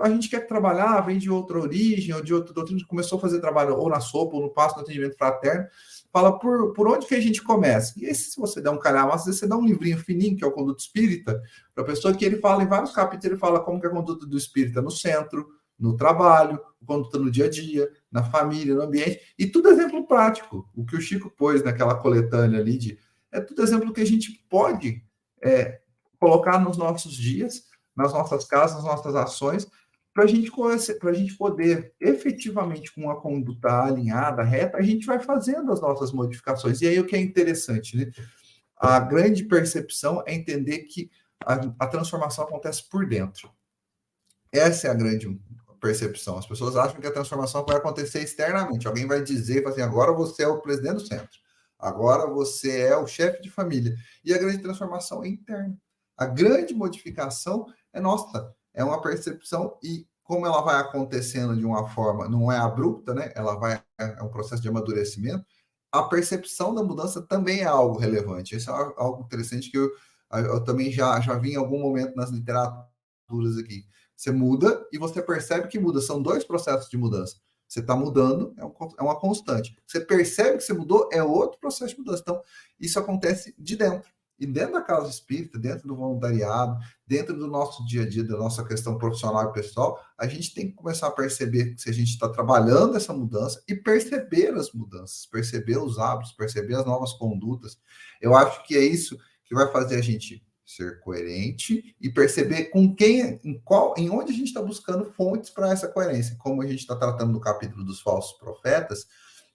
a gente quer trabalhar, vem de outra origem, ou de outra doutrina, começou a fazer trabalho ou na sopa, ou no passo, no atendimento fraterno, fala por, por onde que a gente começa. E esse, se você der um calhamaço, você dá um livrinho fininho, que é o Conduto Espírita, para a pessoa que ele fala em vários capítulos, ele fala como que é a conduta do espírita no centro, no trabalho, conduta no dia a dia, na família, no ambiente, e tudo exemplo prático. O que o Chico pôs naquela coletânea ali de é tudo exemplo que a gente pode é, colocar nos nossos dias, nas nossas casas, nas nossas ações, para gente, a gente poder efetivamente, com uma conduta alinhada, reta, a gente vai fazendo as nossas modificações. E aí o que é interessante, né? A grande percepção é entender que a, a transformação acontece por dentro. Essa é a grande percepção. As pessoas acham que a transformação vai acontecer externamente. Alguém vai dizer, assim, agora você é o presidente do centro. Agora você é o chefe de família. E a grande transformação é interna. A grande modificação é nossa é uma percepção e como ela vai acontecendo de uma forma, não é abrupta, né? Ela vai é um processo de amadurecimento. A percepção da mudança também é algo relevante. Isso é algo interessante que eu, eu também já já vi em algum momento nas literaturas aqui. Você muda e você percebe que muda. São dois processos de mudança. Você está mudando, é, é uma constante. Você percebe que você mudou, é outro processo de mudança. Então, isso acontece de dentro. E dentro da casa espírita, dentro do voluntariado, dentro do nosso dia a dia, da nossa questão profissional e pessoal, a gente tem que começar a perceber se a gente está trabalhando essa mudança e perceber as mudanças, perceber os hábitos, perceber as novas condutas. Eu acho que é isso que vai fazer a gente ser coerente e perceber com quem, em qual, em onde a gente está buscando fontes para essa coerência. Como a gente está tratando no capítulo dos falsos profetas,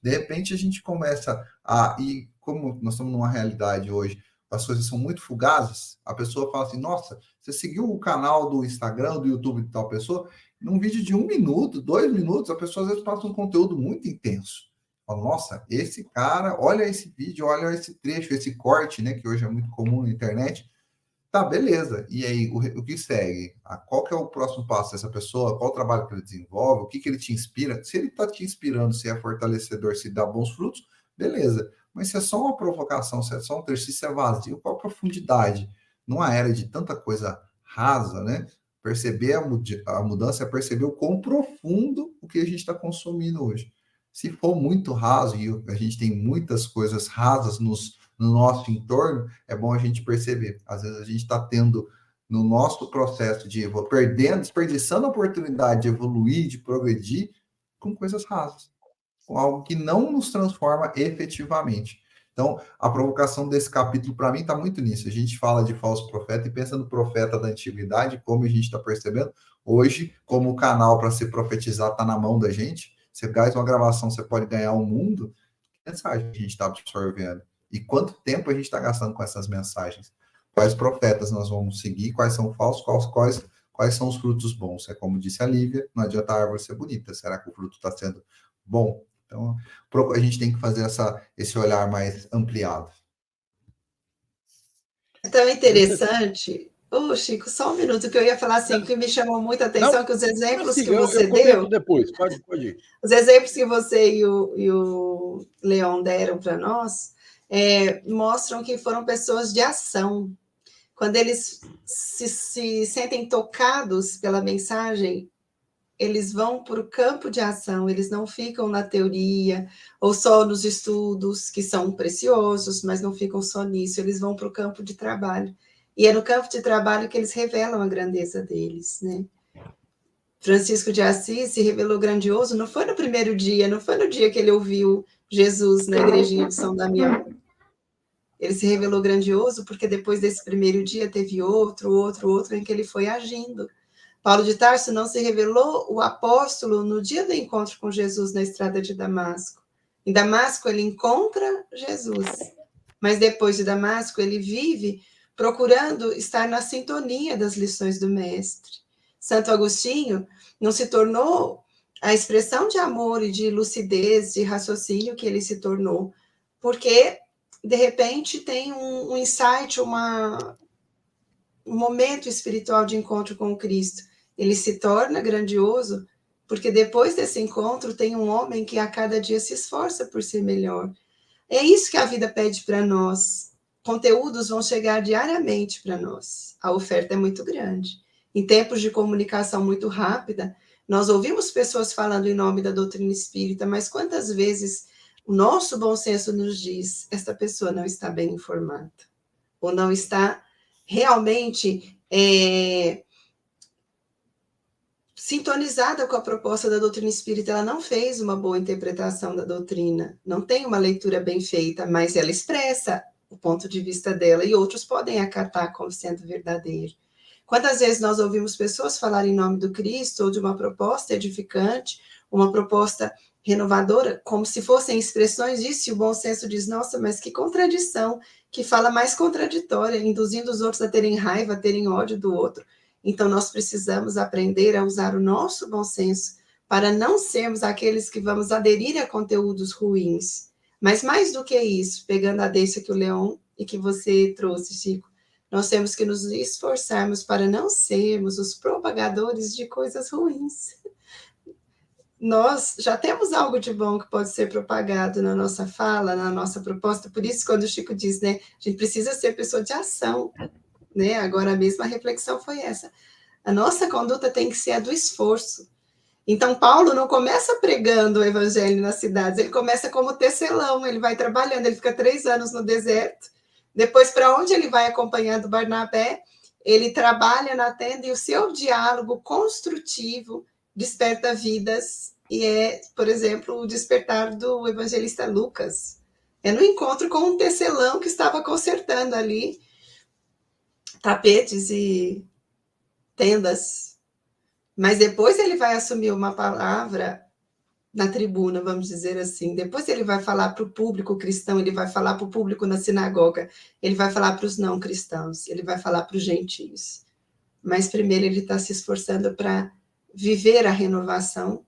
de repente a gente começa a e como nós estamos numa realidade hoje as coisas são muito fugazes, a pessoa fala assim: nossa, você seguiu o canal do Instagram, do YouTube de tal pessoa, num vídeo de um minuto, dois minutos, a pessoa às vezes passa um conteúdo muito intenso. Fala, nossa, esse cara, olha esse vídeo, olha esse trecho, esse corte, né, que hoje é muito comum na internet. Tá, beleza. E aí, o, o que segue? A, qual que é o próximo passo dessa pessoa? Qual o trabalho que ele desenvolve? O que, que ele te inspira? Se ele está te inspirando, se é fortalecedor, se dá bons frutos, beleza. Mas se é só uma provocação, se é só um exercício é vazio, qual a profundidade? Numa era de tanta coisa rasa, né? Perceber a, a mudança é perceber o quão profundo o que a gente está consumindo hoje. Se for muito raso e a gente tem muitas coisas rasas nos, no nosso entorno, é bom a gente perceber. Às vezes a gente está tendo no nosso processo de perdendo, desperdiçando a oportunidade de evoluir, de progredir com coisas rasas com algo que não nos transforma efetivamente. Então, a provocação desse capítulo, para mim, está muito nisso. A gente fala de falso profeta e pensa no profeta da antiguidade, como a gente está percebendo. Hoje, como o canal para se profetizar está na mão da gente, você faz uma gravação, você pode ganhar o um mundo. Que mensagem a gente está absorvendo? E quanto tempo a gente está gastando com essas mensagens? Quais profetas nós vamos seguir? Quais são falsos? Quais, quais, quais são os frutos bons? É como disse a Lívia, não adianta a árvore ser bonita. Será que o fruto está sendo bom? Então, a gente tem que fazer essa, esse olhar mais ampliado. É tão interessante. Ô, oh, Chico, só um minuto que eu ia falar assim, que me chamou muita atenção, não, que os exemplos assim, que você eu, eu deu. Depois, pode, pode ir. [LAUGHS] Os exemplos que você e o, e o Leon deram para nós é, mostram que foram pessoas de ação. Quando eles se, se sentem tocados pela mensagem, eles vão para o campo de ação, eles não ficam na teoria ou só nos estudos, que são preciosos, mas não ficam só nisso, eles vão para o campo de trabalho. E é no campo de trabalho que eles revelam a grandeza deles, né? Francisco de Assis se revelou grandioso, não foi no primeiro dia, não foi no dia que ele ouviu Jesus na igrejinha de São Damião. Ele se revelou grandioso porque depois desse primeiro dia teve outro, outro, outro em que ele foi agindo Paulo de Tarso não se revelou o apóstolo no dia do encontro com Jesus na estrada de Damasco. Em Damasco ele encontra Jesus, mas depois de Damasco ele vive procurando estar na sintonia das lições do mestre. Santo Agostinho não se tornou a expressão de amor e de lucidez, de raciocínio que ele se tornou, porque de repente tem um, um insight, uma, um momento espiritual de encontro com Cristo ele se torna grandioso porque depois desse encontro tem um homem que a cada dia se esforça por ser melhor. É isso que a vida pede para nós. Conteúdos vão chegar diariamente para nós. A oferta é muito grande. Em tempos de comunicação muito rápida, nós ouvimos pessoas falando em nome da doutrina espírita, mas quantas vezes o nosso bom senso nos diz: esta pessoa não está bem informada, ou não está realmente é, sintonizada com a proposta da doutrina espírita, ela não fez uma boa interpretação da doutrina, não tem uma leitura bem feita, mas ela expressa o ponto de vista dela e outros podem acatar como sendo verdadeiro. Quantas vezes nós ouvimos pessoas falar em nome do Cristo ou de uma proposta edificante, uma proposta renovadora, como se fossem expressões disso, e o bom senso diz: nossa, mas que contradição, que fala mais contraditória, induzindo os outros a terem raiva, a terem ódio do outro. Então, nós precisamos aprender a usar o nosso bom senso para não sermos aqueles que vamos aderir a conteúdos ruins. Mas mais do que isso, pegando a deixa que o Leão e que você trouxe, Chico, nós temos que nos esforçarmos para não sermos os propagadores de coisas ruins. Nós já temos algo de bom que pode ser propagado na nossa fala, na nossa proposta, por isso, quando o Chico diz, né, a gente precisa ser pessoa de ação, né? Agora, a mesma reflexão foi essa. A nossa conduta tem que ser a do esforço. Então, Paulo não começa pregando o evangelho nas cidades, ele começa como tecelão, ele vai trabalhando, ele fica três anos no deserto. Depois, para onde ele vai acompanhando Barnabé, ele trabalha na tenda e o seu diálogo construtivo desperta vidas. E é, por exemplo, o despertar do evangelista Lucas. É no encontro com um tecelão que estava consertando ali tapetes e tendas. Mas depois ele vai assumir uma palavra na tribuna, vamos dizer assim. Depois ele vai falar para o público cristão, ele vai falar para o público na sinagoga, ele vai falar para os não cristãos, ele vai falar para os gentios. Mas primeiro ele está se esforçando para viver a renovação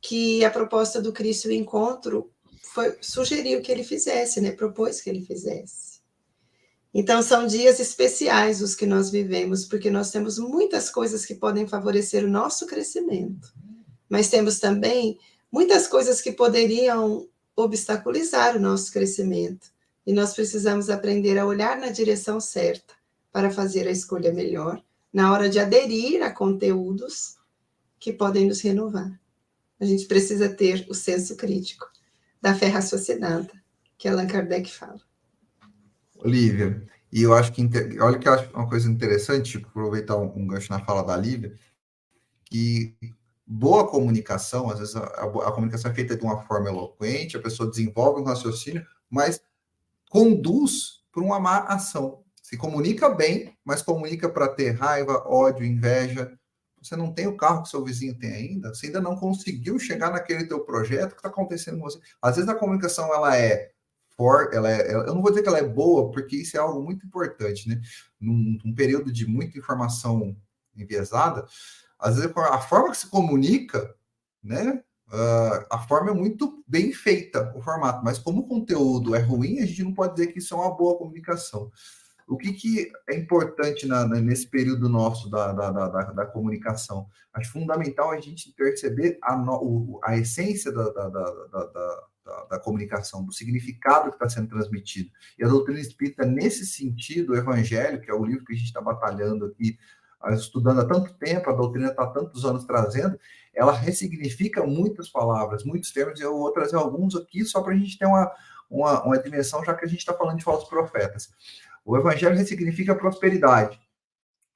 que a proposta do Cristo o encontro foi, sugeriu que ele fizesse, né? propôs que ele fizesse. Então, são dias especiais os que nós vivemos, porque nós temos muitas coisas que podem favorecer o nosso crescimento, mas temos também muitas coisas que poderiam obstaculizar o nosso crescimento. E nós precisamos aprender a olhar na direção certa para fazer a escolha melhor, na hora de aderir a conteúdos que podem nos renovar. A gente precisa ter o senso crítico da fé raciocinada, que Allan Kardec fala. Lívia, e eu acho que, olha que eu acho uma coisa interessante, tipo, aproveitar um, um gancho na fala da Lívia, que boa comunicação, às vezes a, a, a, comunicação é feita de uma forma eloquente, a pessoa desenvolve um raciocínio, mas conduz para uma má ação. Se comunica bem, mas comunica para ter raiva, ódio, inveja. Você não tem o carro que seu vizinho tem ainda, você ainda não conseguiu chegar naquele teu projeto que está acontecendo com você. Às vezes a comunicação ela é for, ela é, eu não vou dizer que ela é boa, porque isso é algo muito importante, né? Num, num período de muita informação enviesada, às vezes a forma que se comunica, né? Uh, a forma é muito bem feita, o formato, mas como o conteúdo é ruim, a gente não pode dizer que isso é uma boa comunicação. O que, que é importante na, na, nesse período nosso da, da, da, da, comunicação? Acho fundamental a gente perceber a, no, a essência da, da, da, comunicação, do significado que está sendo transmitido. E a doutrina espírita, nesse sentido, o Evangelho, que é o livro que a gente está batalhando aqui, ah, estudando há tanto tempo, a doutrina está tantos anos trazendo, ela ressignifica muitas palavras, muitos termos, e eu vou trazer alguns aqui só para a gente ter uma, uma, uma dimensão, já que a gente está falando de falsos profetas. O Evangelho ressignifica prosperidade.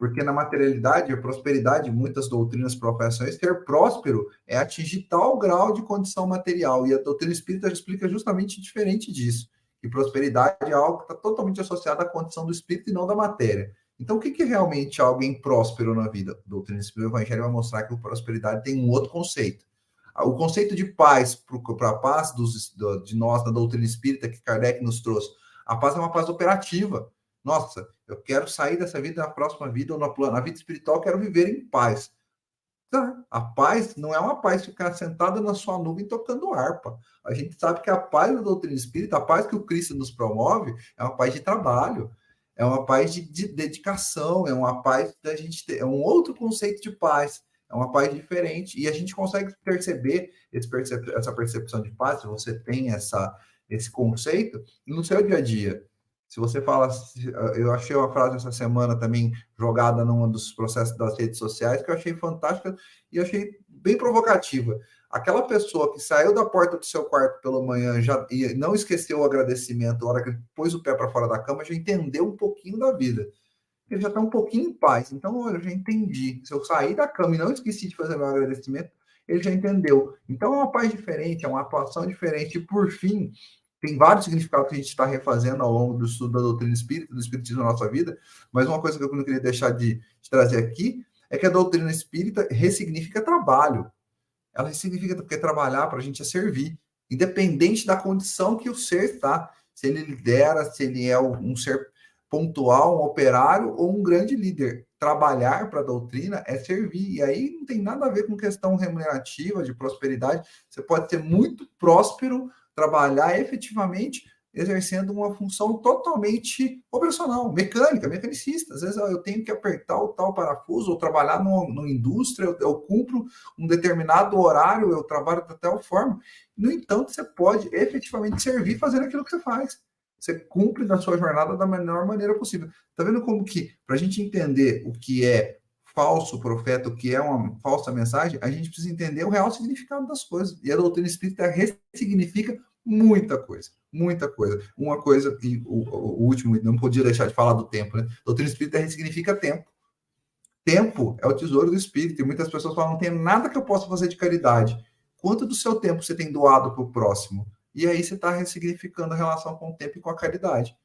Porque na materialidade, a prosperidade, muitas doutrinas professam ser próspero é atingir tal grau de condição material. E a doutrina espírita explica justamente diferente disso. Que prosperidade é algo que está totalmente associado à condição do espírito e não da matéria. Então, o que, que é realmente alguém próspero na vida? A doutrina espírita do Evangelho vai mostrar que a prosperidade tem um outro conceito. O conceito de paz, para a paz dos, de nós, da doutrina espírita, que Kardec nos trouxe, a paz é uma paz operativa nossa, eu quero sair dessa vida na próxima vida ou na, na vida espiritual, quero viver em paz. Tá? A paz não é uma paz ficar sentada na sua nuvem tocando harpa. A gente sabe que a paz da doutrina espírita, a paz que o Cristo nos promove, é uma paz de trabalho, é uma paz de, de dedicação, é uma paz da gente ter, é um outro conceito de paz, é uma paz diferente. E a gente consegue perceber percep essa percepção de paz, se você tem essa, esse conceito, no seu dia a dia. Se você fala, eu achei uma frase essa semana também jogada num dos processos das redes sociais que eu achei fantástica e achei bem provocativa. Aquela pessoa que saiu da porta do seu quarto pela manhã já e não esqueceu o agradecimento, a hora que pôs o pé para fora da cama, já entendeu um pouquinho da vida. Ele já está um pouquinho em paz. Então, eu já entendi. Se eu sair da cama e não esqueci de fazer meu agradecimento, ele já entendeu. Então, é uma paz diferente, é uma atuação diferente. E, por fim, tem vários significados que a gente está refazendo ao longo do estudo da doutrina espírita, do espiritismo na nossa vida, mas uma coisa que eu não queria deixar de, de trazer aqui é que a doutrina espírita ressignifica trabalho. Ela ressignifica porque trabalhar para a gente é servir, independente da condição que o ser está. Se ele lidera, se ele é um ser pontual, um operário ou um grande líder. Trabalhar para a doutrina é servir. E aí não tem nada a ver com questão remunerativa, de prosperidade. Você pode ser muito próspero trabalhar efetivamente exercendo uma função totalmente operacional, mecânica, mecanicista. Às vezes eu tenho que apertar o tal parafuso, ou trabalhar numa, indústria, eu, eu, cumpro um determinado horário, eu trabalho da tal forma. No entanto, você pode efetivamente servir fazendo aquilo que você faz. Você cumpre na sua jornada da melhor maneira possível. Tá vendo como que, para a gente entender o que é falso profeta, o que é uma falsa mensagem, a gente precisa entender o real significado das coisas. E a doutrina espírita ressignifica muita coisa, muita coisa. Uma coisa, e o, o, último, não podia deixar de falar do tempo, né? Doutrina espírita significa tempo. Tempo é o tesouro do espírito, e muitas pessoas falam: não tem nada que eu possa fazer de caridade. Quanto do seu tempo você tem doado para o próximo? E aí você está ressignificando a relação com o tempo e com a caridade.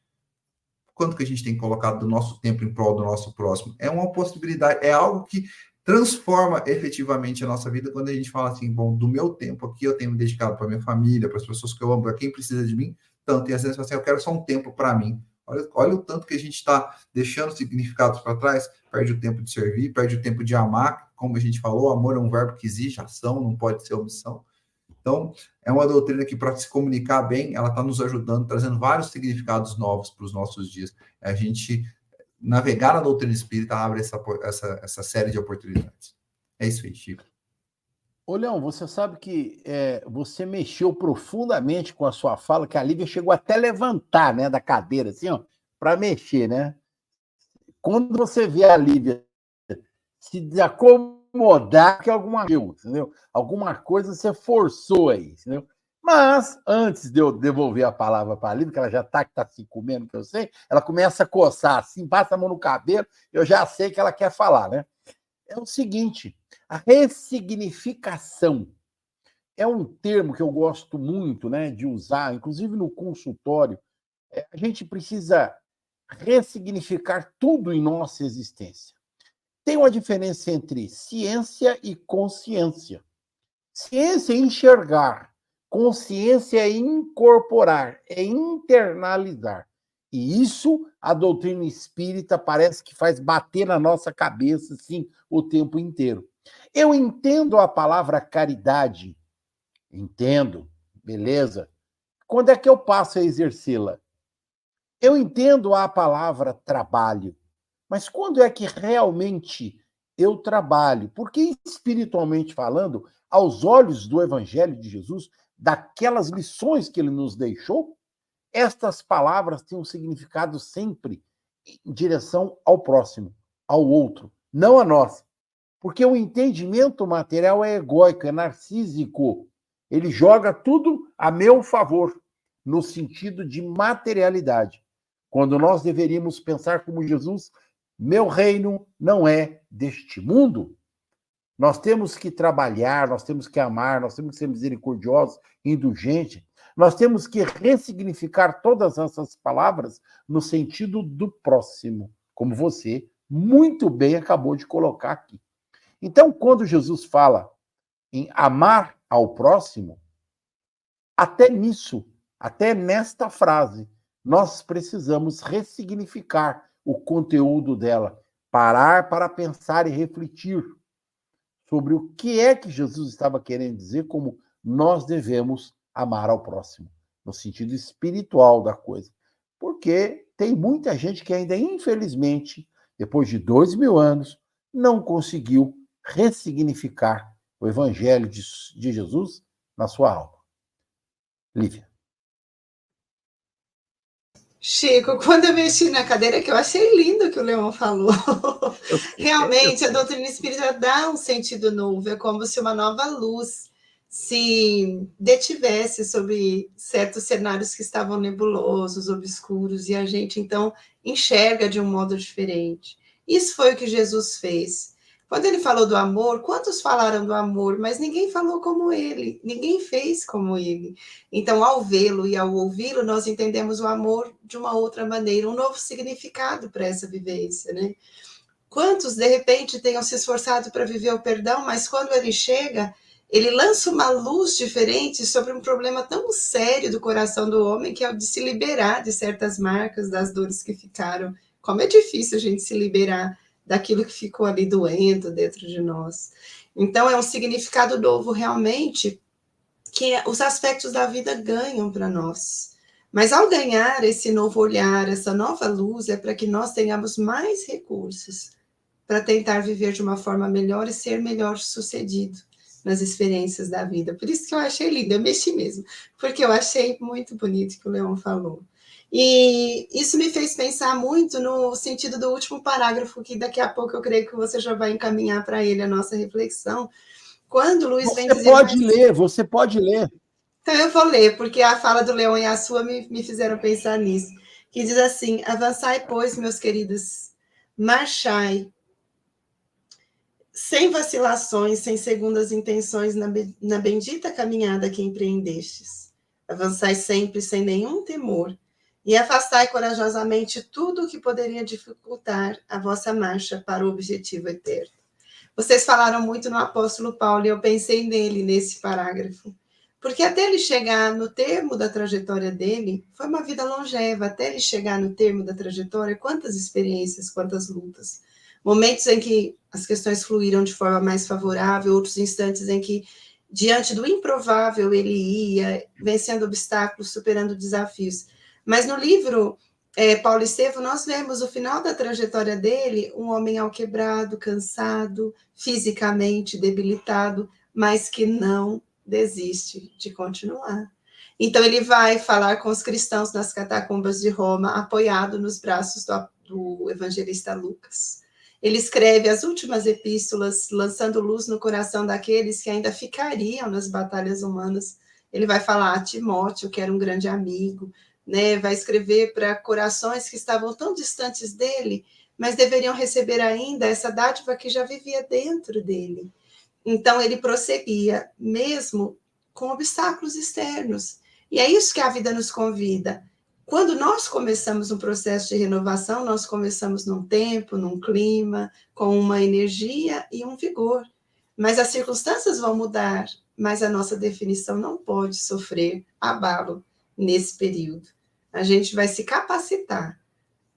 Quanto que a gente tem colocado do nosso tempo em prol do nosso próximo? É uma possibilidade, é algo que transforma efetivamente a nossa vida quando a gente fala assim, bom, do meu tempo aqui eu tenho me dedicado para minha família, para as pessoas que eu amo, para quem precisa de mim, tanto, e às vezes assim, eu quero só um tempo para mim. Olha, olha o tanto que a gente está deixando significados para trás, perde o tempo de servir, perde o tempo de amar, como a gente falou, amor é um verbo que exige ação, não pode ser omissão. Então, é uma doutrina que, para se comunicar bem, ela está nos ajudando, trazendo vários significados novos para os nossos dias. A gente navegar na doutrina espírita abre essa, essa, essa série de oportunidades. É isso aí, Chico. Ô, Leão, você sabe que é, você mexeu profundamente com a sua fala, que a Lívia chegou até levantar né, da cadeira, assim, ó, para mexer, né? Quando você vê a Lívia se desacomodar, que alguma coisa, entendeu? Alguma coisa você forçou aí, entendeu? Mas, antes de eu devolver a palavra para a Lívia, que ela já está tá se comendo, que eu sei, ela começa a coçar assim, passa a mão no cabelo, eu já sei que ela quer falar, né? É o seguinte, a ressignificação é um termo que eu gosto muito né, de usar, inclusive no consultório. É, a gente precisa ressignificar tudo em nossa existência. Tem uma diferença entre ciência e consciência. Ciência é enxergar, Consciência é incorporar, é internalizar. E isso a doutrina espírita parece que faz bater na nossa cabeça assim o tempo inteiro. Eu entendo a palavra caridade, entendo, beleza? Quando é que eu passo a exercê-la? Eu entendo a palavra trabalho, mas quando é que realmente eu trabalho? Porque espiritualmente falando, aos olhos do evangelho de Jesus, daquelas lições que ele nos deixou, estas palavras têm um significado sempre em direção ao próximo, ao outro, não a nós. Porque o entendimento material é egóico, é narcísico. Ele joga tudo a meu favor, no sentido de materialidade. Quando nós deveríamos pensar como Jesus, meu reino não é deste mundo, nós temos que trabalhar, nós temos que amar, nós temos que ser misericordiosos, indulgentes. Nós temos que ressignificar todas essas palavras no sentido do próximo, como você muito bem acabou de colocar aqui. Então, quando Jesus fala em amar ao próximo, até nisso, até nesta frase, nós precisamos ressignificar o conteúdo dela, parar para pensar e refletir sobre o que é que Jesus estava querendo dizer, como nós devemos amar ao próximo, no sentido espiritual da coisa. Porque tem muita gente que ainda, infelizmente, depois de dois mil anos, não conseguiu ressignificar o Evangelho de, de Jesus na sua alma. Lívia. Chico, quando eu mexi na cadeira, que eu achei lindo o que o Leão falou. [LAUGHS] Realmente, a doutrina espírita dá um sentido novo, é como se uma nova luz se detivesse sobre certos cenários que estavam nebulosos, obscuros, e a gente então enxerga de um modo diferente. Isso foi o que Jesus fez. Quando ele falou do amor, quantos falaram do amor, mas ninguém falou como ele, ninguém fez como ele. Então, ao vê-lo e ao ouvi-lo, nós entendemos o amor de uma outra maneira, um novo significado para essa vivência, né? Quantos, de repente, tenham se esforçado para viver o perdão, mas quando ele chega, ele lança uma luz diferente sobre um problema tão sério do coração do homem, que é o de se liberar de certas marcas, das dores que ficaram. Como é difícil a gente se liberar daquilo que ficou ali doendo dentro de nós. Então, é um significado novo realmente que os aspectos da vida ganham para nós. Mas ao ganhar esse novo olhar, essa nova luz, é para que nós tenhamos mais recursos para tentar viver de uma forma melhor e ser melhor sucedido nas experiências da vida. Por isso que eu achei lindo, eu mexi mesmo, porque eu achei muito bonito o que o Leão falou. E isso me fez pensar muito no sentido do último parágrafo, que daqui a pouco eu creio que você já vai encaminhar para ele a nossa reflexão. Quando Luiz você vem dizer. Você pode ler, você pode ler. Então eu vou ler, porque a fala do Leão e a sua me, me fizeram pensar nisso. Que diz assim: Avançai, pois, meus queridos, marchai, sem vacilações, sem segundas intenções, na, na bendita caminhada que empreendestes. Avançai sempre sem nenhum temor e afastai corajosamente tudo o que poderia dificultar a vossa marcha para o objetivo eterno. Vocês falaram muito no apóstolo Paulo e eu pensei nele nesse parágrafo. Porque até ele chegar no termo da trajetória dele, foi uma vida longeva. Até ele chegar no termo da trajetória, quantas experiências, quantas lutas. Momentos em que as questões fluíram de forma mais favorável, outros instantes em que, diante do improvável, ele ia, vencendo obstáculos, superando desafios. Mas no livro é, Paulo Estevam, nós vemos o final da trajetória dele, um homem alquebrado, cansado, fisicamente debilitado, mas que não desiste de continuar. Então ele vai falar com os cristãos nas catacumbas de Roma, apoiado nos braços do, do evangelista Lucas. Ele escreve as últimas epístolas, lançando luz no coração daqueles que ainda ficariam nas batalhas humanas. Ele vai falar a Timóteo, que era um grande amigo, né, vai escrever para corações que estavam tão distantes dele, mas deveriam receber ainda essa dádiva que já vivia dentro dele. Então ele prosseguia, mesmo com obstáculos externos. E é isso que a vida nos convida. Quando nós começamos um processo de renovação, nós começamos num tempo, num clima, com uma energia e um vigor. Mas as circunstâncias vão mudar, mas a nossa definição não pode sofrer abalo nesse período a gente vai se capacitar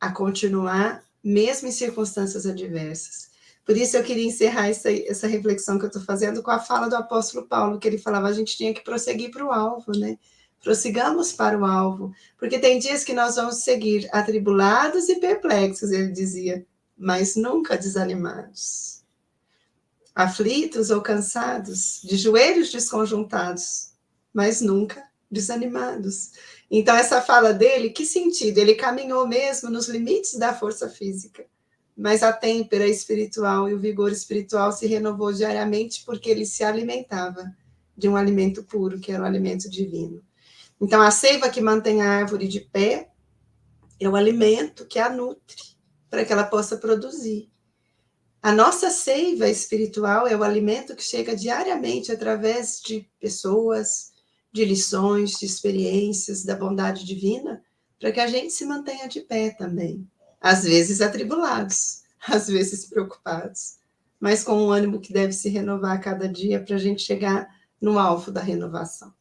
a continuar, mesmo em circunstâncias adversas. Por isso eu queria encerrar essa, essa reflexão que eu estou fazendo com a fala do apóstolo Paulo, que ele falava a gente tinha que prosseguir para o alvo, né? Prossigamos para o alvo, porque tem dias que nós vamos seguir atribulados e perplexos, ele dizia, mas nunca desanimados. Aflitos ou cansados, de joelhos desconjuntados, mas nunca desanimados. Então, essa fala dele, que sentido? Ele caminhou mesmo nos limites da força física, mas a têmpera espiritual e o vigor espiritual se renovou diariamente porque ele se alimentava de um alimento puro, que era o alimento divino. Então, a seiva que mantém a árvore de pé é o alimento que a nutre para que ela possa produzir. A nossa seiva espiritual é o alimento que chega diariamente através de pessoas, de lições, de experiências da bondade divina, para que a gente se mantenha de pé também. Às vezes atribulados, [LAUGHS] às vezes preocupados, mas com um ânimo que deve se renovar a cada dia para a gente chegar no alvo da renovação.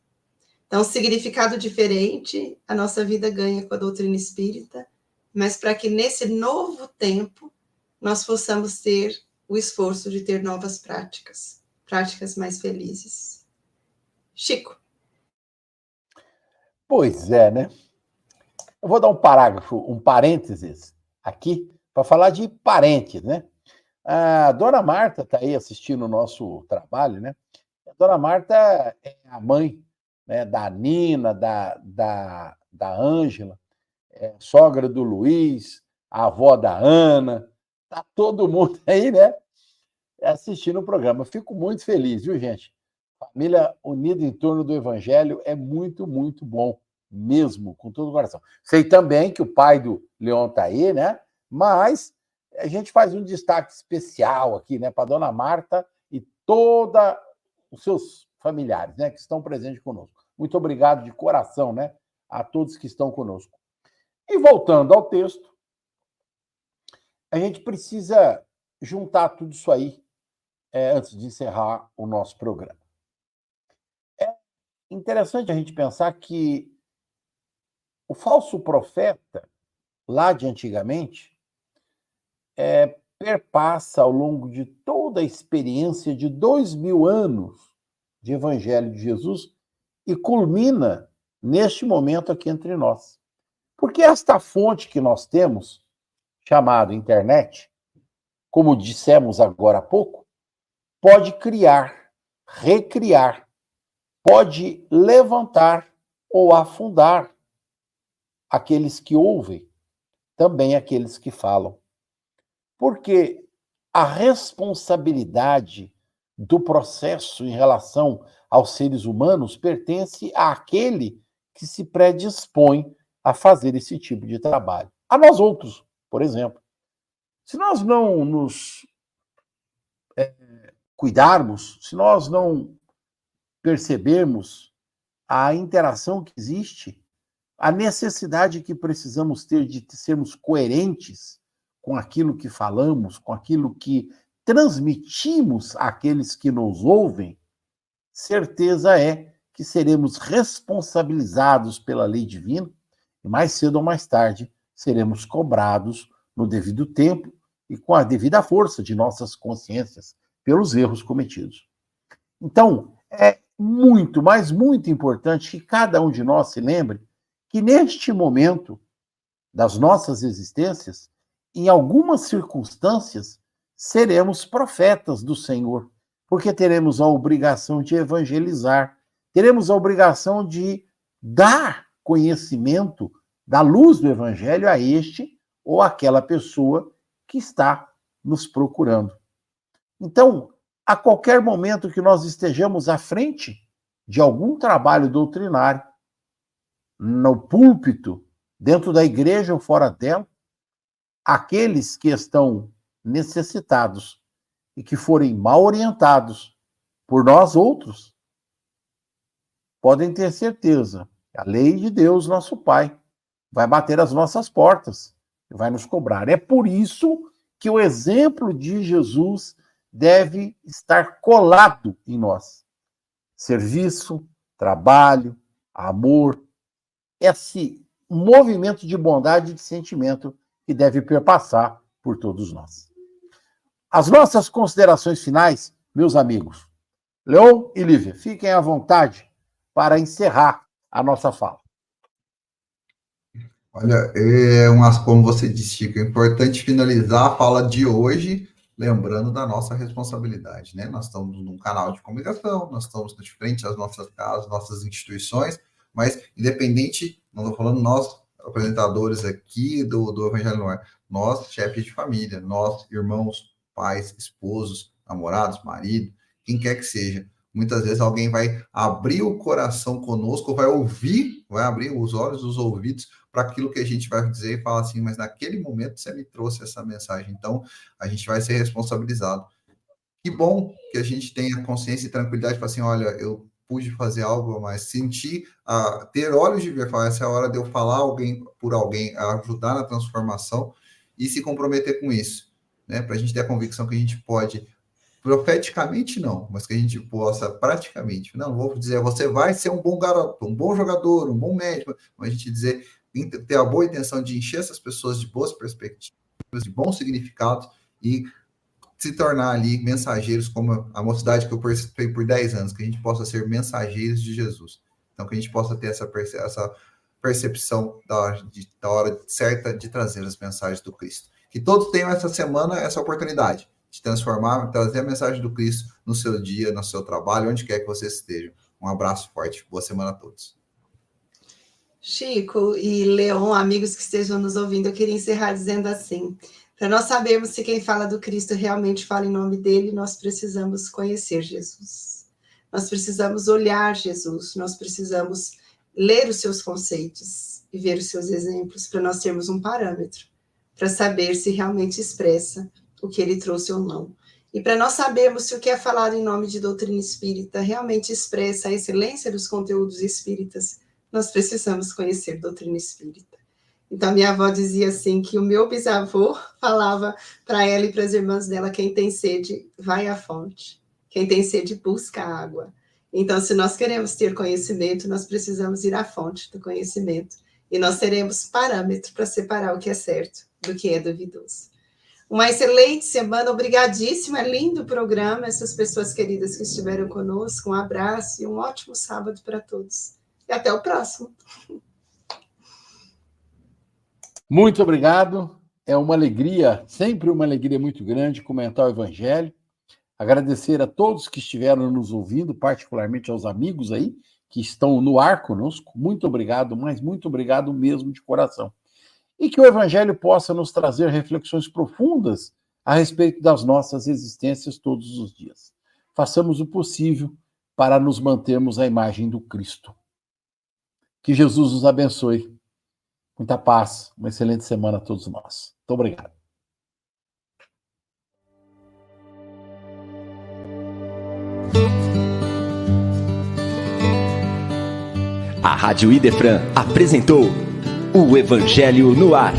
Então, significado diferente a nossa vida ganha com a doutrina espírita, mas para que nesse novo tempo nós possamos ter o esforço de ter novas práticas, práticas mais felizes. Chico. Pois é, né? Eu vou dar um parágrafo, um parênteses aqui, para falar de parentes, né? A dona Marta está aí assistindo o nosso trabalho, né? A dona Marta é a mãe né, da Nina, da, da, da Ângela, é sogra do Luiz, a avó da Ana, tá todo mundo aí, né? Assistindo o programa. Fico muito feliz, viu, gente? Família unida em torno do Evangelho é muito, muito bom, mesmo, com todo o coração. Sei também que o pai do Leon está aí, né? Mas a gente faz um destaque especial aqui, né, para Dona Marta e toda os seus familiares, né, que estão presentes conosco. Muito obrigado de coração, né, a todos que estão conosco. E voltando ao texto, a gente precisa juntar tudo isso aí é, antes de encerrar o nosso programa interessante a gente pensar que o falso profeta, lá de antigamente, é, perpassa ao longo de toda a experiência de dois mil anos de Evangelho de Jesus e culmina neste momento aqui entre nós. Porque esta fonte que nós temos, chamada internet, como dissemos agora há pouco, pode criar, recriar, pode levantar ou afundar aqueles que ouvem, também aqueles que falam. Porque a responsabilidade do processo em relação aos seres humanos pertence àquele que se predispõe a fazer esse tipo de trabalho. A nós outros, por exemplo. Se nós não nos é, cuidarmos, se nós não percebermos a interação que existe, a necessidade que precisamos ter de sermos coerentes com aquilo que falamos, com aquilo que transmitimos àqueles que nos ouvem, certeza é que seremos responsabilizados pela lei divina e mais cedo ou mais tarde seremos cobrados no devido tempo e com a devida força de nossas consciências pelos erros cometidos. Então, é muito, mas muito importante que cada um de nós se lembre que neste momento das nossas existências, em algumas circunstâncias, seremos profetas do Senhor, porque teremos a obrigação de evangelizar, teremos a obrigação de dar conhecimento da luz do evangelho a este ou aquela pessoa que está nos procurando. Então, a qualquer momento que nós estejamos à frente de algum trabalho doutrinário, no púlpito, dentro da igreja ou fora dela, aqueles que estão necessitados e que forem mal orientados por nós outros, podem ter certeza que a lei de Deus, nosso Pai, vai bater as nossas portas e vai nos cobrar. É por isso que o exemplo de Jesus deve estar colado em nós. Serviço, trabalho, amor, esse movimento de bondade e de sentimento que deve perpassar por todos nós. As nossas considerações finais, meus amigos, Leon e Lívia, fiquem à vontade para encerrar a nossa fala. Olha, é uma, como você disse, Chico, é importante finalizar a fala de hoje lembrando da nossa responsabilidade, né? Nós estamos num canal de comunicação, nós estamos de frente às nossas casas, nossas instituições, mas independente, não estou falando nós, apresentadores aqui do, do Evangelho no Ar, nós, chefes de família, nós, irmãos, pais, esposos, namorados, marido, quem quer que seja, muitas vezes alguém vai abrir o coração conosco, vai ouvir, vai abrir os olhos, os ouvidos para aquilo que a gente vai dizer e falar assim, mas naquele momento você me trouxe essa mensagem, então a gente vai ser responsabilizado. Que bom que a gente tenha consciência e tranquilidade para assim, olha, eu pude fazer algo, mas sentir, uh, ter olhos de ver, falar, essa é a hora de eu falar alguém por alguém, ajudar na transformação e se comprometer com isso, né? Para a gente ter a convicção que a gente pode, profeticamente não, mas que a gente possa praticamente, não vou dizer, você vai ser um bom garoto, um bom jogador, um bom médico, mas a gente dizer, ter a boa intenção de encher essas pessoas de boas perspectivas, de bons significados e se tornar ali mensageiros, como a mocidade que eu participei por 10 anos, que a gente possa ser mensageiros de Jesus. Então, que a gente possa ter essa, perce essa percepção da hora, de, da hora certa de trazer as mensagens do Cristo. Que todos tenham essa semana essa oportunidade de transformar, trazer a mensagem do Cristo no seu dia, no seu trabalho, onde quer que você esteja. Um abraço forte. Boa semana a todos. Chico e Leon, amigos que estejam nos ouvindo, eu queria encerrar dizendo assim: para nós sabermos se quem fala do Cristo realmente fala em nome dele, nós precisamos conhecer Jesus. Nós precisamos olhar Jesus, nós precisamos ler os seus conceitos e ver os seus exemplos para nós termos um parâmetro para saber se realmente expressa o que ele trouxe ou não. E para nós sabermos se o que é falado em nome de doutrina espírita realmente expressa a excelência dos conteúdos espíritas nós precisamos conhecer doutrina espírita. Então, minha avó dizia assim que o meu bisavô [LAUGHS] falava para ela e para as irmãs dela: quem tem sede, vai à fonte. Quem tem sede, busca água. Então, se nós queremos ter conhecimento, nós precisamos ir à fonte do conhecimento. E nós teremos parâmetro para separar o que é certo do que é duvidoso. Uma excelente semana, obrigadíssima, lindo programa. Essas pessoas queridas que estiveram conosco, um abraço e um ótimo sábado para todos. E até o próximo. Muito obrigado. É uma alegria, sempre uma alegria muito grande comentar o Evangelho. Agradecer a todos que estiveram nos ouvindo, particularmente aos amigos aí que estão no ar conosco. Muito obrigado, mas muito obrigado mesmo de coração. E que o Evangelho possa nos trazer reflexões profundas a respeito das nossas existências todos os dias. Façamos o possível para nos mantermos à imagem do Cristo. Que Jesus nos abençoe. Muita paz, uma excelente semana a todos nós. Muito obrigado. A Rádio Idefran apresentou o Evangelho no Ar.